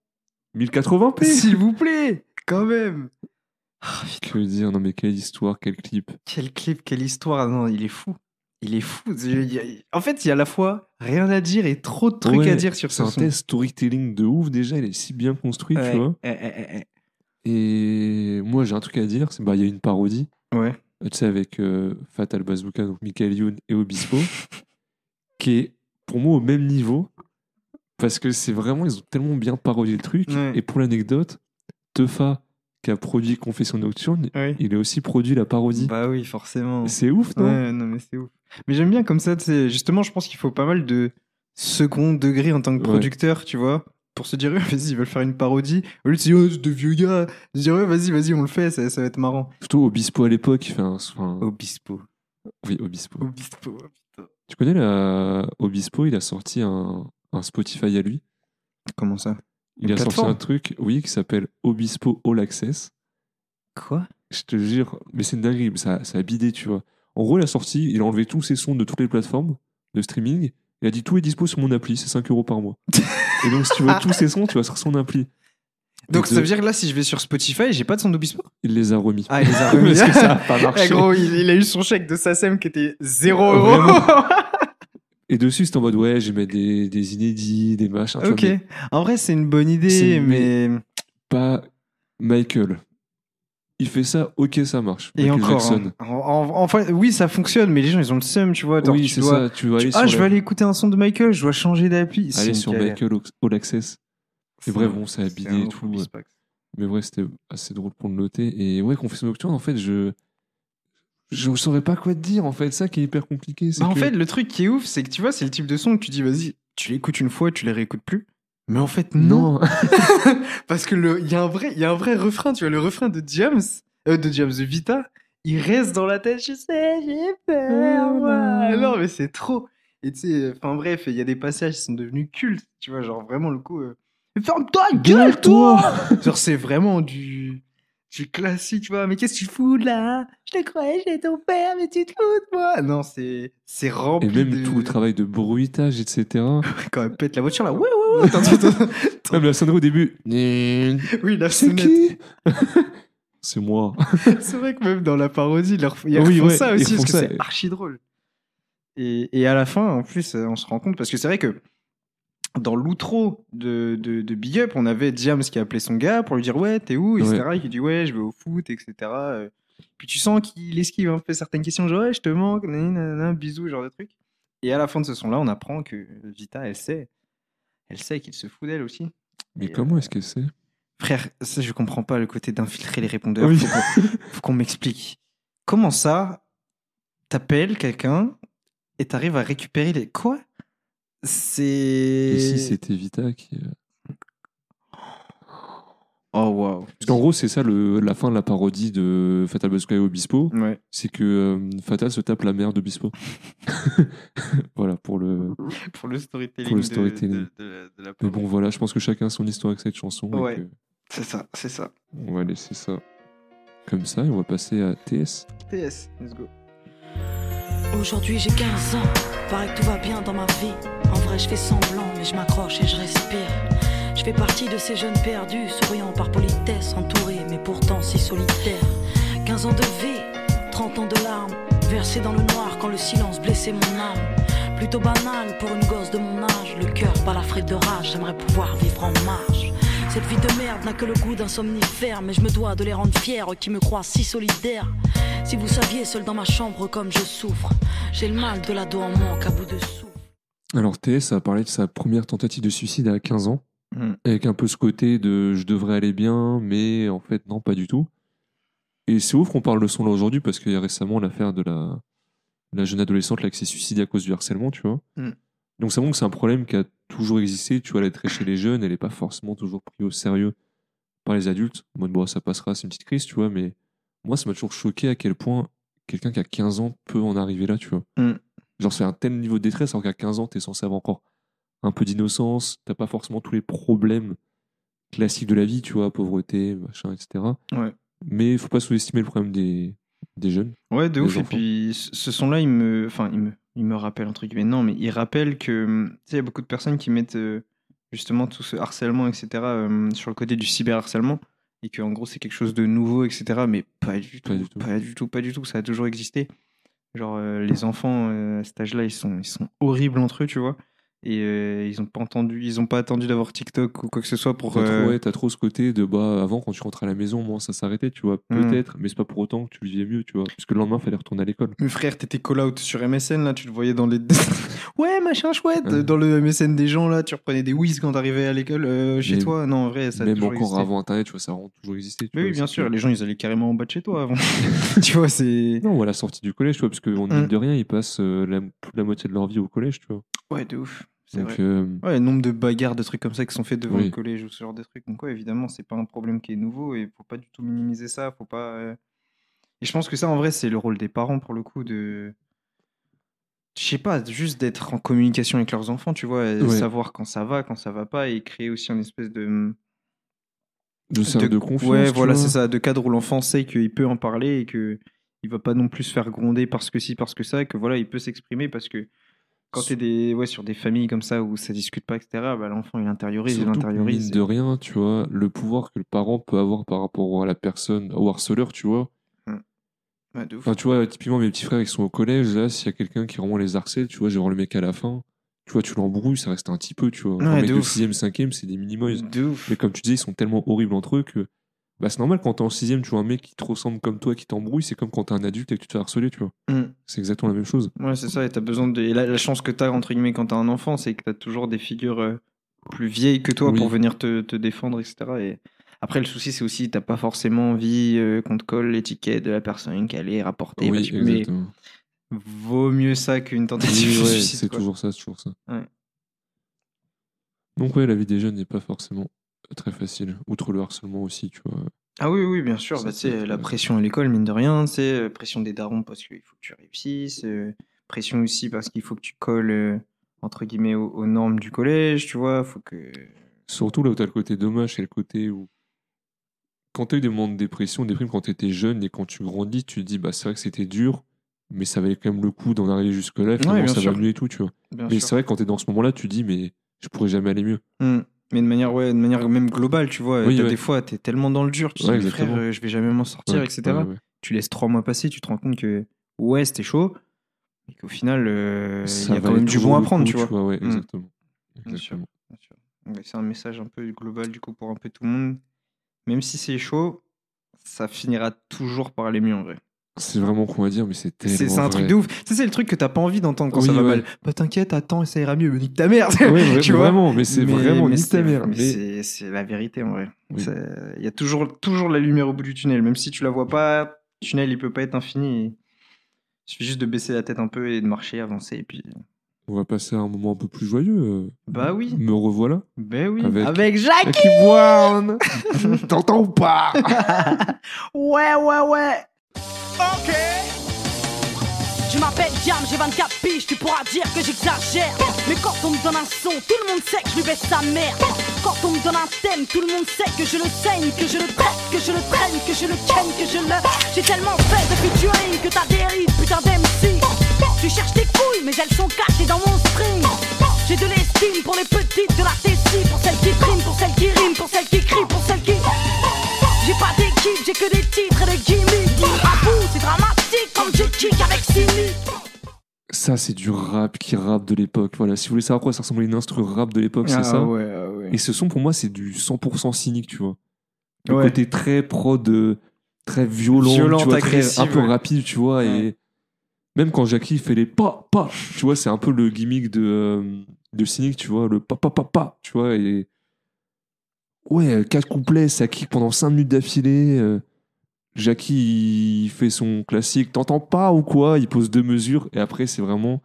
1080p. S'il vous plaît, quand même. Que dire Non, mais quelle histoire, quel clip. Quel clip, quelle histoire. Non, il est fou. Il est fou. En fait, il y a à la fois rien à dire et trop de trucs Ouais, à dire sur C'est ce un test storytelling de ouf déjà, il est si bien construit, Ouais. tu vois. Et moi, j'ai un truc à dire, c'est bah il y a une parodie. Ouais. tu sais, avec euh, Fatal Bazooka, donc Michael Youn et Obispo, qui est pour moi au même niveau, parce que c'est vraiment, ils ont tellement bien parodié le truc. Et pour l'anecdote, Tefa, qui a produit Confession Nocturne, il a aussi produit la parodie. Bah oui, forcément. c'est ouf, non Ouais, non, mais c'est ouf. Mais j'aime bien comme ça, tu sais, justement, je pense qu'il faut pas mal de second degré en tant que Ouais. producteur, tu vois, pour se dire, vas-y, ils veulent faire une parodie. Au lieu de se dire, oh, c'est de vieux gars, se dire, ouais, vas-y, vas-y, on le fait, ça, ça va être marrant. Surtout Obispo à l'époque, il fait un. enfin, Obispo. Oui, Obispo. Obispo, putain. Tu connais la Obispo, il a sorti un, un Spotify à lui. Comment ça? Il a sorti un truc, oui, qui s'appelle Obispo All Access. Quoi? Je te jure, mais c'est une dinguerie, ça, ça a bidé, tu vois. En gros, il a sorti, il a enlevé tous ses sons de toutes les plateformes de streaming. Il a dit tout est dispo sur mon appli, c'est 5 euros par mois. Et donc, si tu veux tous ses sons, tu vas sur son appli. Donc ça veut dire que là, si je vais sur Spotify, j'ai pas de son d'Obispo? Il les a remis. Ah, il les a remis. Parce que ça a pas marché. Eh, gros, il, il a eu son chèque de SACEM qui était 0 Ah, euros. Et dessus, c'était en mode, ouais, je vais mettre des, des inédits, des machins. tu vois, ok. En vrai, c'est une bonne idée, C'est- mais. pas Michael. Il fait ça, ok, ça marche. Et Michael encore. Jackson. hein. En- en- enfin, oui, ça fonctionne, mais les gens, ils ont le seum, tu vois. genre, Oui, tu c'est dois- ça. Tu tu- aller Ah, sur je la- vais aller écouter un son de Michael, je dois changer d'appli. C'est aller sur galère. Michael All Access. C'est Et bref, bon, ça a c'est bidé et tout. Mais ouais, c'était assez drôle pour le noter. Et ouais, Confession Nocturne, en fait, je. Je saurais pas quoi te dire en fait. Ça qui est hyper compliqué. Bah, en fait, le truc qui est ouf, c'est que tu vois, c'est le type de son que tu dis, vas-y, tu l'écoutes une fois, tu les réécoutes plus. Mais en fait, non. non. Parce que le- y, a un vrai- il y a un vrai refrain, tu vois, le refrain de James, euh, de James de Vita, il reste dans la tête, je sais, j'ai peur, moi. Non, mais c'est trop. Et tu sais, enfin bref, il y a des passages qui sont devenus cultes, tu vois, genre vraiment le coup. euh, Ferme-toi, gueule, toi Genre, c'est vraiment du. Du classique, tu vois, mais qu'est-ce que tu fous là Je te croyais, j'étais ton père, mais tu te fous de moi Non, c'est c'est Et rempli même de... tout le travail de bruitage, etc. Quand elle pète la voiture là, ouais, ouais, ouais. Même la sonnerie au début. Oui, la C'est qui? C'est moi. C'est vrai que même dans la parodie, ils, leur- ils Oui, ouais, ça aussi, font parce que c'est archi drôle. Et, et à la fin, en plus, on se rend compte, parce que c'est vrai que dans l'outro de, de, de Big Up, on avait Diams qui a appelé son gars pour lui dire Ouais, t'es où? Etc. Et qui dit Ouais, je vais au foot, etc. Euh, Puis tu sens qu'il esquive un peu certaines questions, genre Ouais, je te manque, nanana, bisous, genre de trucs. Et à la fin de ce son-là, on apprend que Vita, elle sait. Elle sait qu'il se fout d'elle aussi. Mais Et, comment est-ce que c'est? Frère, ça, je comprends pas le côté d'infiltrer les répondeurs. Oui. Faut qu'on- faut qu'on m'explique. Comment ça, t'appelles quelqu'un et t'arrives à récupérer les. Quoi? C'est. Et si c'était Vita qui. euh, Oh waouh. Parce qu'en gros, c'est ça le, la fin de la parodie de Fatal Busquets et Obispo. Ouais. C'est que euh, Fatal se tape la mère d'Obispo. voilà, pour le. Pour le storytelling. Pour le de- storytelling. de- de- de la Mais bon, voilà, je pense que chacun a son histoire avec cette chanson. Ouais. que C'est ça, c'est ça. on va laisser ça comme ça et on va passer à TS. TS, let's go. Aujourd'hui j'ai 15 ans, paraît que tout va bien dans ma vie. En vrai je fais semblant, mais je m'accroche et je respire. Je fais partie de ces jeunes perdus, souriant par politesse, entourés mais pourtant si solitaires. 15 ans de vie, 30 ans de larmes, versés dans le noir quand le silence blessait mon âme. Plutôt banal pour une gosse de mon âge, le cœur balafré de rage, j'aimerais pouvoir vivre en marge. Cette vie de merde n'a que le goût d'un somnifère, mais je me dois de les rendre fiers qui me croient si solidaires. Si vous saviez, seul dans ma chambre comme je souffre, j'ai le mal de l'ado en manque à bout de souffle. Alors TS a parlé de sa première tentative de suicide à 15 ans, Mm. avec un peu ce côté de je devrais aller bien, mais en fait non, pas du tout. Et c'est ouf qu'on parle de son là aujourd'hui parce qu'il y a récemment l'affaire de la, la jeune adolescente là qui s'est suicidée à cause du harcèlement, tu vois. Mm. Donc ça montre que c'est un problème qui a toujours existé, tu vois, la chez les jeunes, elle n'est pas forcément toujours prise au sérieux par les adultes. En mode, bon, ça passera, c'est une petite crise, tu vois, mais moi, ça m'a toujours choqué à quel point quelqu'un qui a 15 ans peut en arriver là, tu vois. Mm. Genre, c'est un tel niveau de détresse, alors qu'à 15 ans, t'es censé avoir encore un peu d'innocence, t'as pas forcément tous les problèmes classiques de la vie, tu vois, pauvreté, machin, etc. Ouais. Mais il faut pas sous-estimer le problème des, des jeunes. Ouais, de ouf. Et puis, ce son-là, il me, enfin, il me, il me rappelle entre guillemets. Non, mais il rappelle que, tu sais, il y a beaucoup de personnes qui mettent euh, justement tout ce harcèlement, etc., euh, sur le côté du cyberharcèlement, et que en gros, c'est quelque chose de nouveau, etc. Mais pas du tout, Pas du tout. pas du tout, pas du tout. Ça a toujours existé. Genre, euh, les enfants euh, à cet âge-là, ils sont, ils sont horribles entre eux, tu vois. Et euh, ils ont pas entendu, ils ont pas attendu d'avoir TikTok ou quoi que ce soit pour. T'as euh, trop, ouais, t'as trop ce côté de bah avant quand tu rentrais à la maison, moi ça s'arrêtait, tu vois, Mm. peut-être, mais c'est pas pour autant que tu vivais mieux, tu vois, puisque le lendemain fallait retourner à l'école. Mais frère, t'étais call out sur MSN là, tu le voyais dans les. ouais, machin chouette. Ouais. Dans le MSN des gens là, tu reprenais des whiz quand t'arrivais à l'école euh, chez Mais toi. Non, en vrai, ça a Même toujours encore existé. avant Internet, tu vois, ça a toujours existé. tu Mais vois, oui, bien sûr, que- les gens ils allaient carrément en bas de chez toi avant. tu vois, c'est. Non, ou à la sortie du collège, tu vois, parce que on Mm. mine de rien, ils passent euh, la, la moitié de leur vie au collège, tu vois. Ouais, de ouf. C'est Donc, vrai. euh, Ouais, le nombre de bagarres, de trucs comme ça qui sont faits devant Oui. le collège ou ce genre de trucs. Donc, ouais, évidemment, c'est pas un problème qui est nouveau et faut pas du tout minimiser ça. Faut pas. euh, Et je pense que ça, en vrai, c'est le rôle des parents pour le coup de. Je sais pas, juste d'être en communication avec leurs enfants, tu vois, et Ouais. savoir quand ça va, quand ça va pas, et créer aussi une espèce de. de cercle de, confiance. Ouais, voilà, c'est ça, de cadre où l'enfant sait qu'il peut en parler et que il va pas non plus se faire gronder parce que si, parce que ça, et que voilà, il peut s'exprimer parce que quand t'es des, ouais, sur des familles comme ça où ça discute pas, etc., bah, l'enfant il intériorise, il Surtout intériorise. mine de rien, tu vois, le pouvoir que le parent peut avoir par rapport à la personne, au harceleur, tu vois. Ouais, de ouf. Enfin, tu vois, typiquement, mes petits frères, ils sont au collège, là, s'il y a quelqu'un qui vraiment les harcèle, tu vois, j'ai voir le mec à la fin, tu vois, tu l'embrouilles, ça reste un petit peu, tu vois. Ouais, un mec de de ouf. 6ème, 5ème, c'est des mini-moys. De ouf. Mais comme tu disais, ils sont tellement horribles entre eux que bah, c'est normal quand t'es en 6ème, tu vois un mec qui te ressemble comme toi, qui t'embrouille, c'est comme quand t'es un adulte et que tu te fais harceler, tu vois. Mm. C'est exactement la même chose. Ouais, c'est ça, et t'as besoin de. Et la, la chance que t'as, entre guillemets, quand t'as un enfant, c'est que t'as toujours des figures euh, plus vieilles que toi Oui. pour venir te, te défendre, etc. Et Après, le souci, c'est aussi, t'as pas forcément envie euh, qu'on te colle l'étiquette de la personne qui allait rapporter. Oui, mais vaut mieux ça qu'une tentative Oui, de suicide. c'est toujours ça, c'est toujours ça. Ouais. Donc ouais, la vie des jeunes n'est pas forcément très facile. Outre le harcèlement aussi, tu vois. Ah oui, oui, bien sûr. Bah, tu c'est la pression à l'école, mine de rien, tu sais, euh, pression des darons parce qu'il faut que tu réussisses, euh, pression aussi parce qu'il faut que tu colles, euh, entre guillemets, aux, aux normes du collège, tu vois. Faut que. Surtout là où t'as le côté dommage, c'est le côté où quand t'as eu des moments de dépression, des primes quand t'étais jeune et quand tu grandis, tu te dis bah c'est vrai que c'était dur, mais ça valait quand même le coup d'en arriver jusque là. Finalement, ça sûr. va mieux et tout, tu vois. Bien Mais c'est vrai que quand t'es dans ce moment-là, tu te dis mais je pourrais jamais aller mieux. Hmm. Mais de manière, ouais, de manière même globale, tu vois. Oui, t'as ouais. Des fois, t'es tellement dans le dur, tu Ouais, dis, frère, euh, je vais jamais m'en sortir, Ouais, etc. Tu laisses trois mois passer, tu te rends compte que, ouais, c'était chaud, mais qu'au final, euh, il y a quand même du bon à prendre, coup, tu vois. ouais, Mm. exactement. C'est un message un peu global du coup pour un peu tout le monde. Même si c'est chaud, ça finira toujours par aller mieux en vrai. C'est vraiment con à dire, mais c'est tellement C'est un truc de ouf. Tu sais, c'est le truc que t'as pas envie d'entendre quand Oui, ça va ouais. mal. Bah t'inquiète, attends, ça ira mieux. Mais nique ta mère. Ouais, tu vois vraiment, mais c'est vraiment nique ta mère. mais Mais- c'est- C'est la vérité en vrai. Oui. Il y a toujours, toujours la lumière au bout du tunnel. Même si tu la vois pas, le tunnel il peut pas être infini. Il suffit juste de baisser la tête un peu et de marcher, avancer. Et puis... On va passer à un moment un peu plus joyeux. euh. Bah oui. Me revoilà. Ben oui. Avec- Avec Jacques Jackie Brown T'entends ou pas? Ouais, ouais, ouais. Ok. Je m'appelle Jam, j'ai 24 piges, tu pourras dire que j'exagère. Mais quand on me donne un son, tout le monde sait que je lui baisse sa mère. Quand on me donne un thème, tout le monde sait que je le saigne, que je le traite, que je le traîne, que je le ken, que je le. J'ai tellement fait de featuring que t'as dérive, putain d'MC. Tu cherches tes couilles, mais elles sont cachées dans mon string. J'ai de l'estime pour les petites de la Tessie, pour celles qui triment, pour celles qui riment, pour celles qui crient, pour celles qui. J'ai pas d'équipe, j'ai que des titres et des gimmicks. À bout, c'est dramatique comme je kick avec Simi. Ça, c'est du rap qui rappe de l'époque. Voilà, si vous voulez savoir à quoi ça ressemblait une instru rap de l'époque, c'est Ah ça. ouais, ah ouais. Et ce son, pour moi, c'est du 100% cynique, tu vois. Le Ouais. côté très prod, euh, très violent, Violente, tu vois, très- un peu ouais. rapide, tu vois. Et même quand Jackie fait les pas, pas, tu vois, c'est un peu le gimmick de, euh, de cynique, tu vois, le pa, pa, pa, pa, tu vois. Et ouais, quatre couplets, ça kick pendant 5 minutes d'affilée. euh, Jackie, il fait son classique, t'entends pas ou quoi? Il pose deux mesures et après, c'est vraiment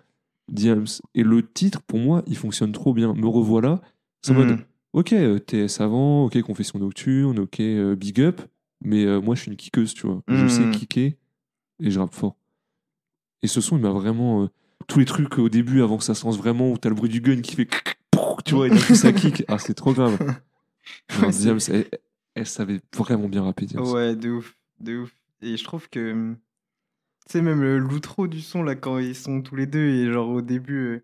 Diams. Et le titre, pour moi, il fonctionne trop bien. Me revoilà. C'est en Mm. mode, ok, euh, t'es savant, ok, confession nocturne, ok, euh, big up, mais euh, moi, je suis une kickeuse, tu vois. Je Mm. sais kicker et je rappe fort. Et ce son, il m'a vraiment. euh, tous les trucs au début, avant que ça se lance vraiment, où t'as le bruit du gun qui fait. Tu vois, et d'un coup, ça kick. Ah, c'est trop grave. Elle, elle savait vraiment bien rapper. Ouais, de ouf, de ouf. Et je trouve que, hum, tu sais, même le- l'outro du son, là, quand ils sont tous les deux, et genre au début, euh,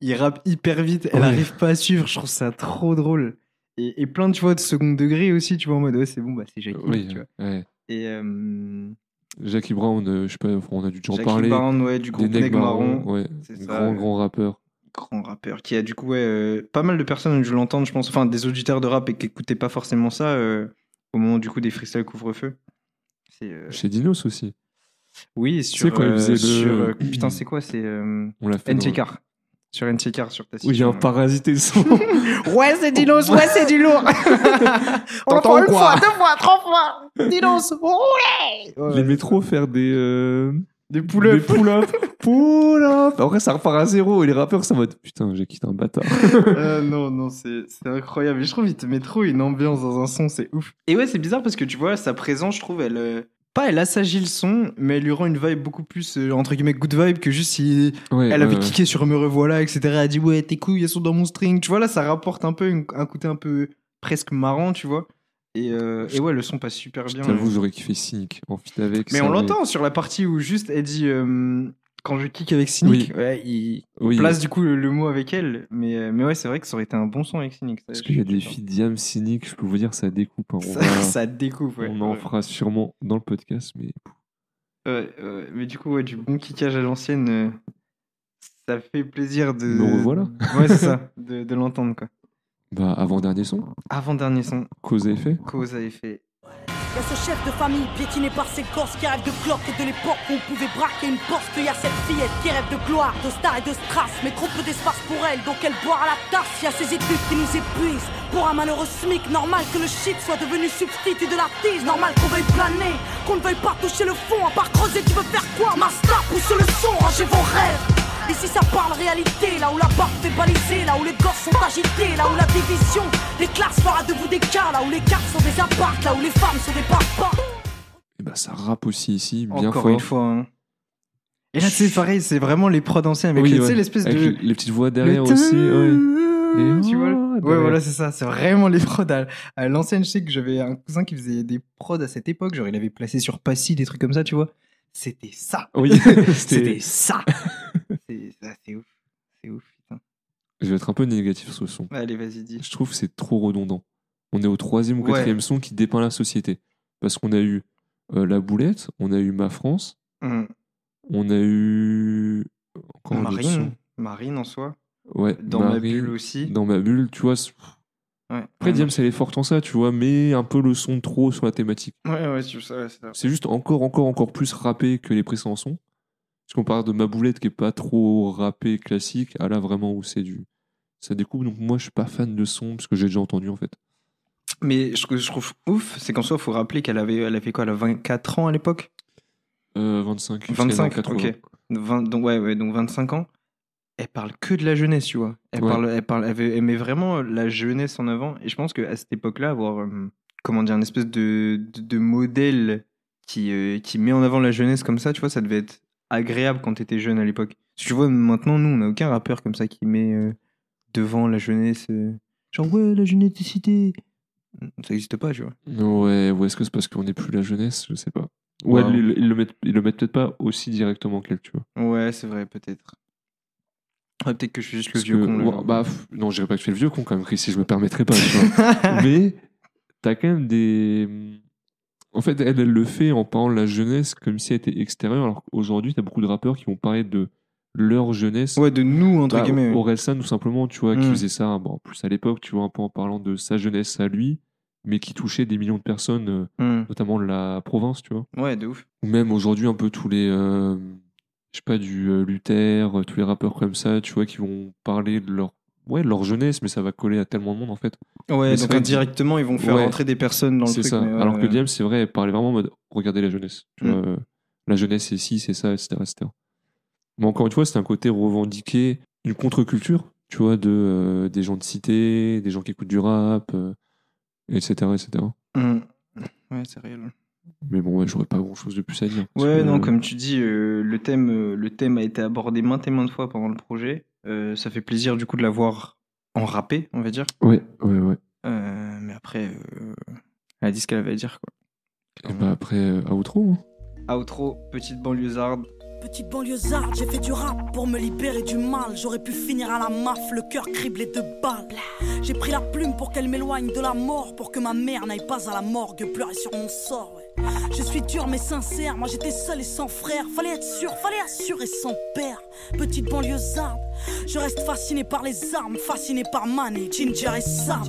ils rappent hyper vite, elle Ouais. arrive pas à suivre, je trouve ça trop drôle. Et, et plein, tu vois, de second degré aussi, tu vois, en mode, ouais, c'est bon, bah, c'est Jackie, Oui, tu vois. ouais. Et euh, Jackie Brown, euh, je sais pas, on a dû en Jackie parler. Brown, ouais, du groupe Nègres Marron, ouais. Grand, grand rappeur. Grand rappeur, qui a du coup, ouais, euh, pas mal de personnes ont dû l'entendre, je pense, enfin, des auditeurs de rap et qui écoutaient pas forcément ça euh, au moment, du coup, des freestyle couvre-feu. C'est, euh, Chez Dinos aussi. Oui, sur. il euh, faisait le- sur, putain, c'est quoi C'est On l'a fait. dans- NT Car. Sur NT Car, sur ta Oui, a un parasité le son. Ouais, c'est Dinos, ouais, c'est du lourd. On T'entends entend une quoi fois, deux fois, trois fois. Dinos, ouais. Les métros faire des. Des Des pull-ups. pull-up. pull-up. Après, ça repart à zéro et les rappeurs sont en mode Putain, j'ai quitté un bâtard. Euh, non, non, c'est c'est incroyable. Et je trouve qu'il te met trop une ambiance dans un son, c'est ouf. Et ouais, c'est bizarre parce que tu vois, sa présence, je trouve, elle. euh, Pas elle assagit le son, mais elle lui rend une vibe beaucoup plus, euh, entre guillemets, good vibe que juste si Ouais, elle avait ouais. kické sur Me Revoilà, etc. Elle a dit ouais, tes couilles, elles sont dans mon string. Tu vois, là, ça rapporte un peu une- un côté un peu presque marrant, tu vois. Et, euh, et ouais, le son passe super bien. t'avoue, j'aurais kiffé Cynic en fit avec. Mais ça on l'entend sur la partie où juste elle dit euh, quand je kick avec Cynic, Oui. ouais, il Oui, place du coup le, le mot avec elle. Mais, euh, mais ouais, c'est vrai que ça aurait été un bon son avec Cynic. ça, Parce qu'il y a des filles Diam, Cynic, je peux vous dire, ça découpe. hein. On, Ça, va- ça découpe, ouais. on en Ouais. fera sûrement dans le podcast, mais. Mais du coup, ouais, du bon kickage à l'ancienne, ça fait plaisir de. Me revoilà. Ouais, c'est ça, de, de l'entendre quoi. Bah, avant-dernier son, Avant-dernier son, cause à effet. cause à effet. Y a ce chef de famille piétiné par ses gosses qui rêve de cloque et de l'époque où on pouvait braquer une porte. Y a cette fillette qui rêve de gloire, de star et de strass, mais trop peu d'espace pour elle, donc elle boit à la tasse. Y a ces études qui nous épuisent. Pour un malheureux SMIC, normal que le shit soit devenu substitut de la tise. Normal qu'on veuille planer, qu'on ne veuille pas toucher le fond. À part creuser, tu veux faire quoi? Master, pousse le son, rangez vos rêves. Ici ça parle réalité, là où la barre fait baliser, là où les gosses sont agités, là où la division des classes fera de vous des cas, là où les cartes sont des apparts, là où les femmes sont des papas. Et bah, ça rappe aussi ici, bien Encore fort. une fois. hein. Et là, c'est pareil, c'est vraiment les prods anciens avec Oui, les- tu ouais. sais, l'espèce Avec de. les petites voix derrière le aussi. Ouais. Tu vois Ouais, derrière. voilà, c'est ça. C'est vraiment les prods. À, à l'ancienne, je sais que j'avais un cousin qui faisait des prods à cette époque. Genre, il avait placé sur Passy des trucs comme ça, tu vois. C'était ça. Oui, C'était c'était. ça. C'est ouf. C'est ouf, putain. Je vais être un peu négatif sur ce son. Allez, vas-y, dis. Je trouve que c'est trop redondant. On est au troisième ou Ouais. quatrième son qui dépeint la société. Parce qu'on a eu euh, La Boulette, on a eu Ma France, Hum. on a eu. Encore Marine. Marine en soi. Ouais, Dans ma bulle aussi. Dans ma bulle, tu vois. Ouais. Après, Diams, elle est forte en ça, tu vois, mais un peu le son trop sur la thématique. Ouais, ouais, c'est ça, ouais, c'est ça. C'est juste encore, encore, encore plus rappé que les précédents sons. Parce qu'on parle de ma boulette qui est pas trop rappé classique, à là vraiment où c'est du. Ça découpe, donc moi je suis pas fan de son parce que j'ai déjà entendu en fait. Mais ce que je trouve ouf, c'est qu'en soi, il faut rappeler qu'elle avait, elle avait quoi Elle a 24 ans à l'époque? Euh, 25. 25, c'est dans 80. ok. 20 donc, ouais, ouais, donc 25 ans. Elle parle que de la jeunesse, tu vois. Elle, Ouais. parle, elle, parle, elle, elle met vraiment la jeunesse en avant. Et je pense qu'à cette époque-là, avoir, euh, comment dire, une espèce de, de, de modèle qui, euh, qui met en avant la jeunesse comme ça, tu vois, ça devait être agréable quand tu étais jeune à l'époque. Tu vois, maintenant, nous, on n'a aucun rappeur comme ça qui met euh, devant la jeunesse. euh, genre, ouais, la jeunesse des cités. Ça n'existe pas, tu vois. Ouais, ou est-ce que c'est parce qu'on n'est plus la jeunesse? Je sais pas. Ouais, ils, ils le mettent, ils le mettent peut-être pas aussi directement qu'elle, tu vois. Ouais, c'est vrai, peut-être. Ouais, peut-être que je suis juste le Parce vieux que- con. là, ouais, genre. bah, pff, non, je dirais pas que tu fais le vieux con quand même, Chris, si je me permettrais pas. tu vois. mais t'as quand même des. En fait, elle, elle le fait en parlant de la jeunesse comme si elle était extérieure, alors qu'aujourd'hui, t'as beaucoup de rappeurs qui vont parler de leur jeunesse. Ouais, de nous, entre Bah, guillemets. Orelsan, tout simplement, tu vois, qui Mm. faisait ça, bon, en plus à l'époque, tu vois, un peu en parlant de sa jeunesse à lui, mais qui touchait des millions de personnes, euh, Hmm. notamment de la province, tu vois. Ouais, de ouf. Ou même aujourd'hui, un peu tous les. euh, je sais pas, du euh, Luther, tous les rappeurs comme ça, tu vois, qui vont parler de leur. Ouais, leur jeunesse, mais ça va coller à tellement de monde en fait. Ouais, Mais donc vrai que- indirectement, ils vont faire Ouais. rentrer des personnes dans le C'est truc. ça. mais ouais, Alors que. Diams, c'est vrai, elle parlait vraiment en mode regardez la jeunesse. Tu Mm. vois, euh, la jeunesse, c'est ci, c'est ça, etc., etc. Mais encore une fois, c'est un côté revendiqué, une contre-culture, tu vois, de, euh, des gens de cité, des gens qui écoutent du rap, euh, etc., etc. Hmm. Ouais, c'est réel. Mais bon, ouais, j'aurais pas grand chose de plus à dire. Ouais, que, non, comme tu dis, euh, le, thème, le thème a été abordé maintes et maintes fois pendant le projet. Euh, ça fait plaisir, du coup, de l'avoir en rappé, on va dire. Ouais, ouais, ouais. Euh, mais après, euh, elle a dit ce qu'elle avait à dire, quoi. Et bah après, outro. hein. Outro, petite banlieusarde. Petite banlieusarde, j'ai fait du rap pour me libérer du mal. J'aurais pu finir à la maf, le cœur criblé de balles. J'ai pris la plume pour qu'elle m'éloigne de la mort, pour que ma mère n'aille pas à la morgue pleurer sur mon sort. Je suis dur mais sincère, moi j'étais seul et sans frère. Fallait être sûr, fallait assurer son père. Petite banlieusarde, je reste fasciné par les armes, fasciné par Mané, Ginger et Sam.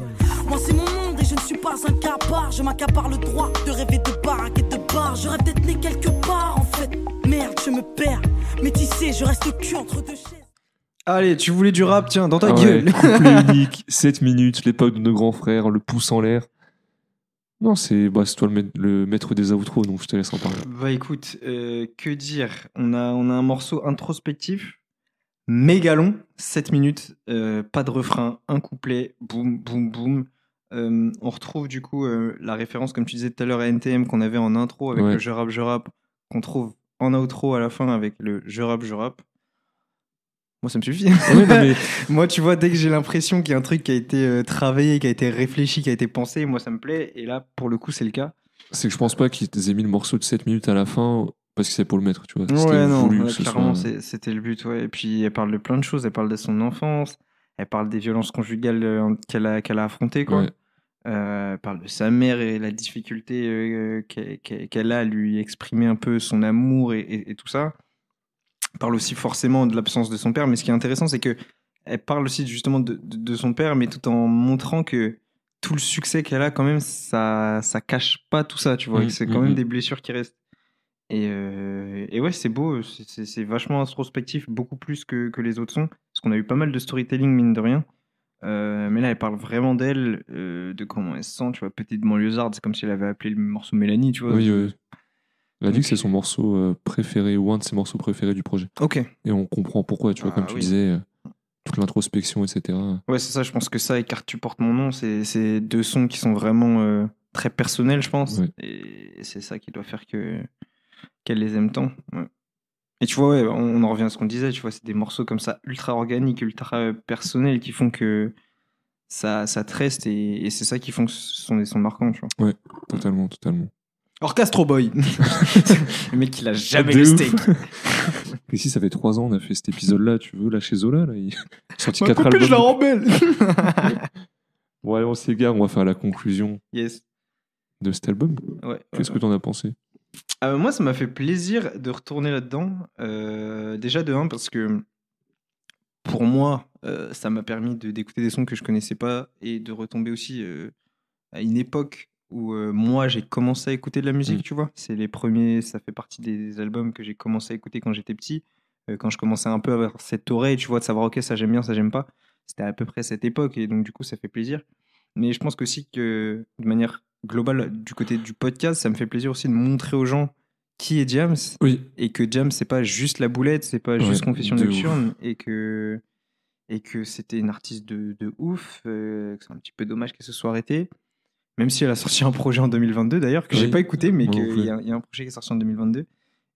Moi c'est mon monde et je ne suis pas un part. Je m'accapare le droit de rêver de baraque et de bar. J'aurais peut-être né quelque part en fait. Merde, je me perds. Métissé, je reste cul entre deux chaises. Allez, tu voulais du rap, tiens, dans ta Ah ouais, gueule. couplet unique, 7 minutes, l'époque de nos grands frères, le pouce en l'air. Non, c'est bah, c'est toi le, ma- le maître des outros, donc je te laisse en parler. Bah écoute, euh, que dire? On a, on a un morceau introspectif, méga long, 7 minutes, euh, pas de refrain, un couplet, boum, boum, boum. Euh, on retrouve du coup euh, la référence, comme tu disais tout à l'heure, à NTM qu'on avait en intro avec Ouais. le je rap, je rap, qu'on trouve en outro à la fin avec le je rap, je rap. Moi, ça me suffit. Mais moi, tu vois, dès que j'ai l'impression qu'il y a un truc qui a été euh, travaillé, qui a été réfléchi, qui a été pensé, moi, ça me plaît. Et là, pour le coup, c'est le cas. c'est que je pense pas qu'ils aient mis le morceau de 7 minutes à la fin parce que c'est pour le mettre, tu vois. C'était Ouais, non, voulu ouais, clairement, soit- c'était le but. Ouais. Et puis, elle parle de plein de choses. Elle parle de son enfance. Elle parle des violences conjugales euh, qu'elle a, qu'elle a affrontées. Quoi. Ouais. Euh, parle de sa mère et la difficulté euh, qu'elle a à lui exprimer un peu son amour et, et- et tout ça. Elle parle aussi forcément de l'absence de son père. Mais ce qui est intéressant, c'est que elle parle aussi justement de, de- de son père, mais tout en montrant que tout le succès qu'elle a, quand même, ça, ça cache pas tout ça, tu vois. Mm, c'est quand mm, même mm. des blessures qui restent. Et, euh, et ouais, c'est beau, c'est vachement introspectif, beaucoup plus que, que les autres sons. Parce qu'on a eu pas mal de storytelling, mine de rien. Euh, mais là, elle parle vraiment d'elle, euh, de comment elle se sent, tu vois. Petite banlieusarde, c'est comme si elle avait appelé le morceau Mélanie, tu vois. Oui, oui. Elle a dit Donc, que c'est son morceau euh, préféré ou un de ses morceaux préférés du projet. Ok. Et on comprend pourquoi, tu vois, Ah, comme tu oui. disais, toute l'introspection, etc. Ouais, c'est ça, je pense que ça et Car tu portes mon nom, c'est c'est deux sons qui sont vraiment euh, très personnels, je pense. Ouais. Et c'est ça qui doit faire que qu'elle les aime tant. ouais. Et tu vois, ouais, on, on en revient à ce qu'on disait, tu vois, c'est des morceaux comme ça, ultra organiques, ultra euh, personnels, qui font que ça, ça te reste, et, et c'est ça qui font que ce sont des sons marquants, tu vois. Totalement, totalement. Orchestro Boy Le mec, il a jamais De le steak Ici, ça fait trois ans, on a fait cet épisode-là, tu veux, là, chez Zola, là, il a sorti Ma quatre copine, albums. je la rends belle Bon, allez, on s'égare, on va faire la conclusion Yes. de cet album. Ouais, Qu'est-ce ouais, que t'en as pensé? Euh, moi, ça m'a fait plaisir de retourner là-dedans. Euh, déjà de un, parce que pour moi, euh, ça m'a permis de- d'écouter des sons que je connaissais pas et de retomber aussi à une époque où moi j'ai commencé à écouter de la musique, Mm. tu vois. C'est les premiers, ça fait partie des albums que j'ai commencé à écouter quand j'étais petit. Quand je commençais un peu à avoir cette oreille, tu vois, de savoir, ok, ça j'aime bien, ça j'aime pas. C'était à peu près cette époque et donc du coup, ça fait plaisir. Mais je pense aussi que de manière globale, du côté du podcast, ça me fait plaisir aussi de montrer aux gens qui est James Oui, et que James c'est pas juste la boulette, c'est pas Ouais, juste Confession de Nocturne et que et que c'était une artiste de, de ouf, euh, c'est un petit peu dommage qu'elle se soit arrêtée. Même si elle a sorti un projet en 2022 d'ailleurs que j'ai pas écouté, mais qu'il y, a il y a un projet qui est sorti en 2022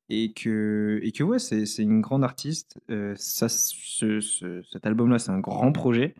et que et que ouais c'est c'est une grande artiste. Euh, ça, ce- ce- cet album là c'est un grand projet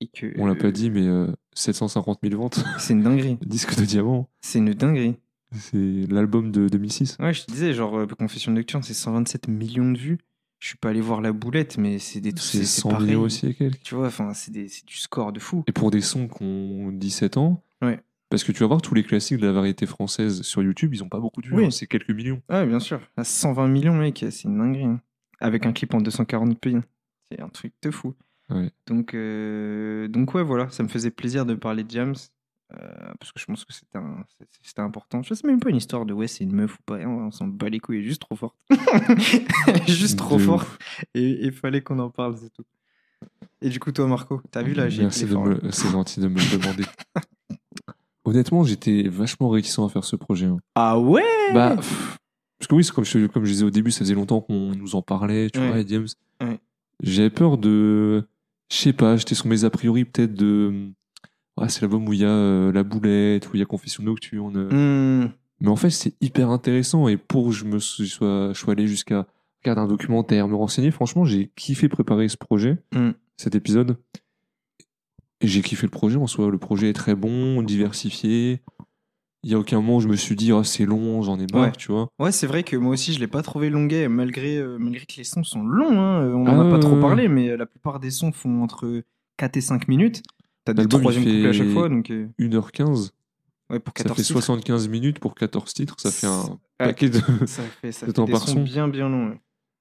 et que on l'a pas dit, mais euh, 750 000 ventes, c'est une dinguerie, disque de diamant, c'est une dinguerie. c'est l'album de 2006. Ouais, je te disais, genre, euh, Confession Nocturne, c'est 127 millions de vues. Je suis pas allé voir la boulette, mais c'est des trucs. C'est 100 pareil. millions aussi et quelques. Tu vois, enfin, c'est du score de fou. Et pour des sons qui ont 17 ans, Ouais. parce que tu vas voir tous les classiques de la variété française sur YouTube, ils ont pas beaucoup de vues, Oui. hein, c'est quelques millions. Ouais, bien sûr. À 120 millions, mec, c'est une dinguerie. hein. Avec un clip en 240p. hein. C'est un truc de fou. Ouais. Donc, euh, donc, ouais, voilà, ça me faisait plaisir de parler de James. euh, parce que je pense que c'était important. Je sais même pas une histoire de ouais, c'est une meuf ou pas. hein, On s'en bat les couilles, elle est juste trop forte. juste trop De forte. ouf. Et il fallait qu'on en parle, c'est tout. Et du coup, toi, Marco, t'as vu là, j'ai Merci. C'est gentil de me le demander. Honnêtement, j'étais vachement réticent à faire ce projet. hein. Ah ouais? Bah, pff, parce que oui, comme je, comme je disais au début, ça faisait longtemps qu'on nous en parlait, tu Ouais. vois, et James. Ouais. J'avais peur de. Je sais pas, j'étais sur mes a priori peut-être de. Ouais, c'est l'album où il y a euh, La Boulette, où il y a Confession Nocturne. Hmm, Mais en fait, c'est hyper intéressant. Et pour que je me sois, je sois allé jusqu'à regarder un documentaire, me renseigner, franchement, j'ai kiffé préparer ce projet, Mm. cet épisode. Et j'ai kiffé le projet en soi. Le projet est très bon, diversifié. Il y a aucun moment où je me suis dit, ah, c'est long, j'en ai marre, Ouais. tu vois. Ouais, c'est vrai que moi aussi, je l'ai pas trouvé longuet, malgré, euh, malgré que les sons sont longs. hein. Euh, On Ah en a ouais, pas trop parlé, mais euh, la plupart des sons font entre 4 et 5 minutes. T'as des troisième couplets à chaque fois, donc euh, 1h15, ouais, pour ça 14 fait titres, 75 minutes pour 14 titres, ça fait un paquet de. ça fait, ça de fait temps des par sons son. bien bien longs. ouais.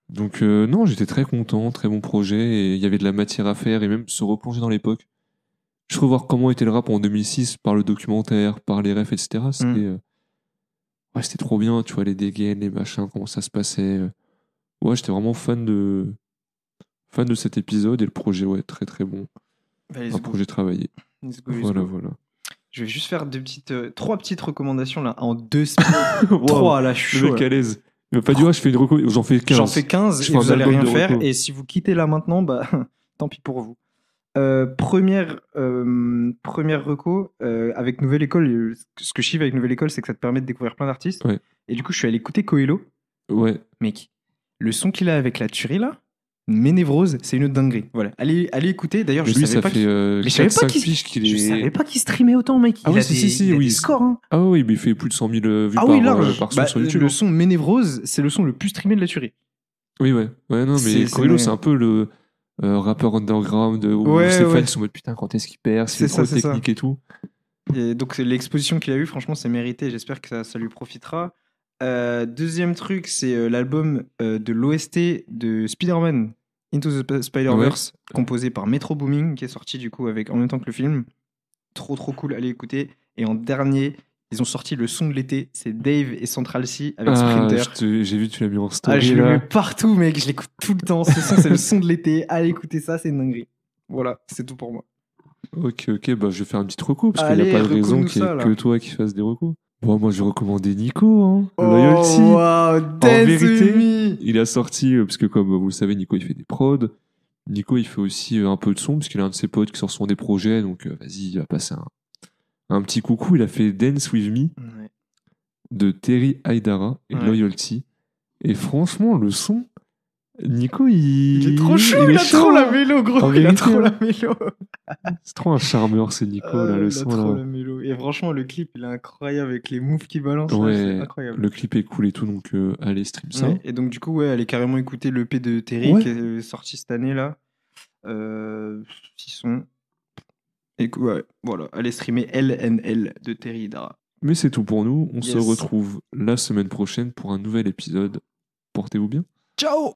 Donc euh, non, j'étais très content, très bon projet, et il y avait de la matière à faire, et même se replonger dans l'époque. Je revoir comment était le rap en 2006 par le documentaire, par les refs, etc. C'était Mm. euh, ouais, c'était trop bien, tu vois, les dégaines, les machins, comment ça se passait. euh. Ouais, j'étais vraiment fan de fan de cet épisode, et le projet, ouais, très très bon. Bah, Un go. projet travaillé. Let's go, let's Voilà, go. voilà. Je vais juste faire deux petites, euh, trois petites recommandations là, en deux semaines. Trois là, je suis chaud. à l'aise. Il pas dit, ouais, je fais une reco, j'en fais 15. J'en fais 15 Je et vous allez rien faire. Et si vous quittez là maintenant, bah tant pis pour vous. Euh, première, euh, première reco, euh, avec Nouvelle École, euh, ce que je kiffe avec Nouvelle École, c'est que ça te permet de découvrir plein d'artistes. Ouais. Et du coup, je suis allé écouter Coelho. Ouais, Mec, le son qu'il a avec la tuerie là, Ménévrose, c'est une dinguerie. Voilà, allez, allez écouter. D'ailleurs, je savais pas qu'il savais pas 4-5 qu'il- streamait autant, mec. Ah il ouais, a si, des, si, si, il a oui. des scores. Hein. Ah oui, mais il fait plus de 100 000 vues Ah par, oui, large. par son Bah, sur YouTube. le hein. son Ménévrose, c'est le son le plus streamé de la tuerie. Oui, ouais. Ouais, non, mais Coelho, c'est un peu le euh, rappeur underground euh, où Ouais, ses fans ouais. sont en mode putain, quand est-ce qu'il perd C'est trop ça, technique et tout. Et donc l'exposition qu'il a eue, franchement, c'est mérité. J'espère que ça, ça lui profitera. Euh, deuxième truc, c'est euh, l'album de l'OST de Spider-Man Into the Sp- Spider-Verse, composé par Metro Booming, qui est sorti du coup avec en même temps que le film. trop trop cool, allez écouter. Et en dernier, ils ont sorti le son de l'été, c'est Dave et Central C avec Ah, Sprinter. te- j'ai vu, tu l'as mis en story. Ah, je le mets partout, mec, je l'écoute tout le temps. Ce son, c'est le son de l'été. Allez écouter ça, c'est une dinguerie. Voilà, c'est tout pour moi. Ok, ok, bah je vais faire un petit recours parce qu'il n'y a pas de raison qu'il n'y ait que toi qui fasses des recours. Bon, moi je vais recommander Nico, hein. Loyalty. Oh, wow, dance vérité, me. Il a sorti, euh, parce que comme vous le savez, Nico il fait des prods. Nico il fait aussi euh, un peu de son, parce qu'il a un de ses potes qui sort son des projets, donc euh, vas-y, il va passer un, un petit coucou. Il a fait Dance With Me Ouais. de Terry Aidara et Ouais. Loyalty. Et franchement, le son, Nico il. Il est trop chaud, il, a chaud, trop la hein. mélo, gros. En il a trop hein. la mélo. C'est trop un charmeur, c'est Nico, Ah, là, le il a son. trop là. la mélo. Et franchement, le clip, il est incroyable avec les moves qu'il balance. Ouais, incroyable. le clip est cool et tout, donc euh, allez, stream ça. Ouais, Et donc, du coup, ouais, allez carrément écouter l'EP de Terry Ouais. qui est sorti cette année là. Euh, six sons. Et que- ouais, voilà, allez streamer LNL de Terry Hidara. Mais c'est tout pour nous. On se retrouve la semaine prochaine pour un nouvel épisode. Portez-vous bien. Ciao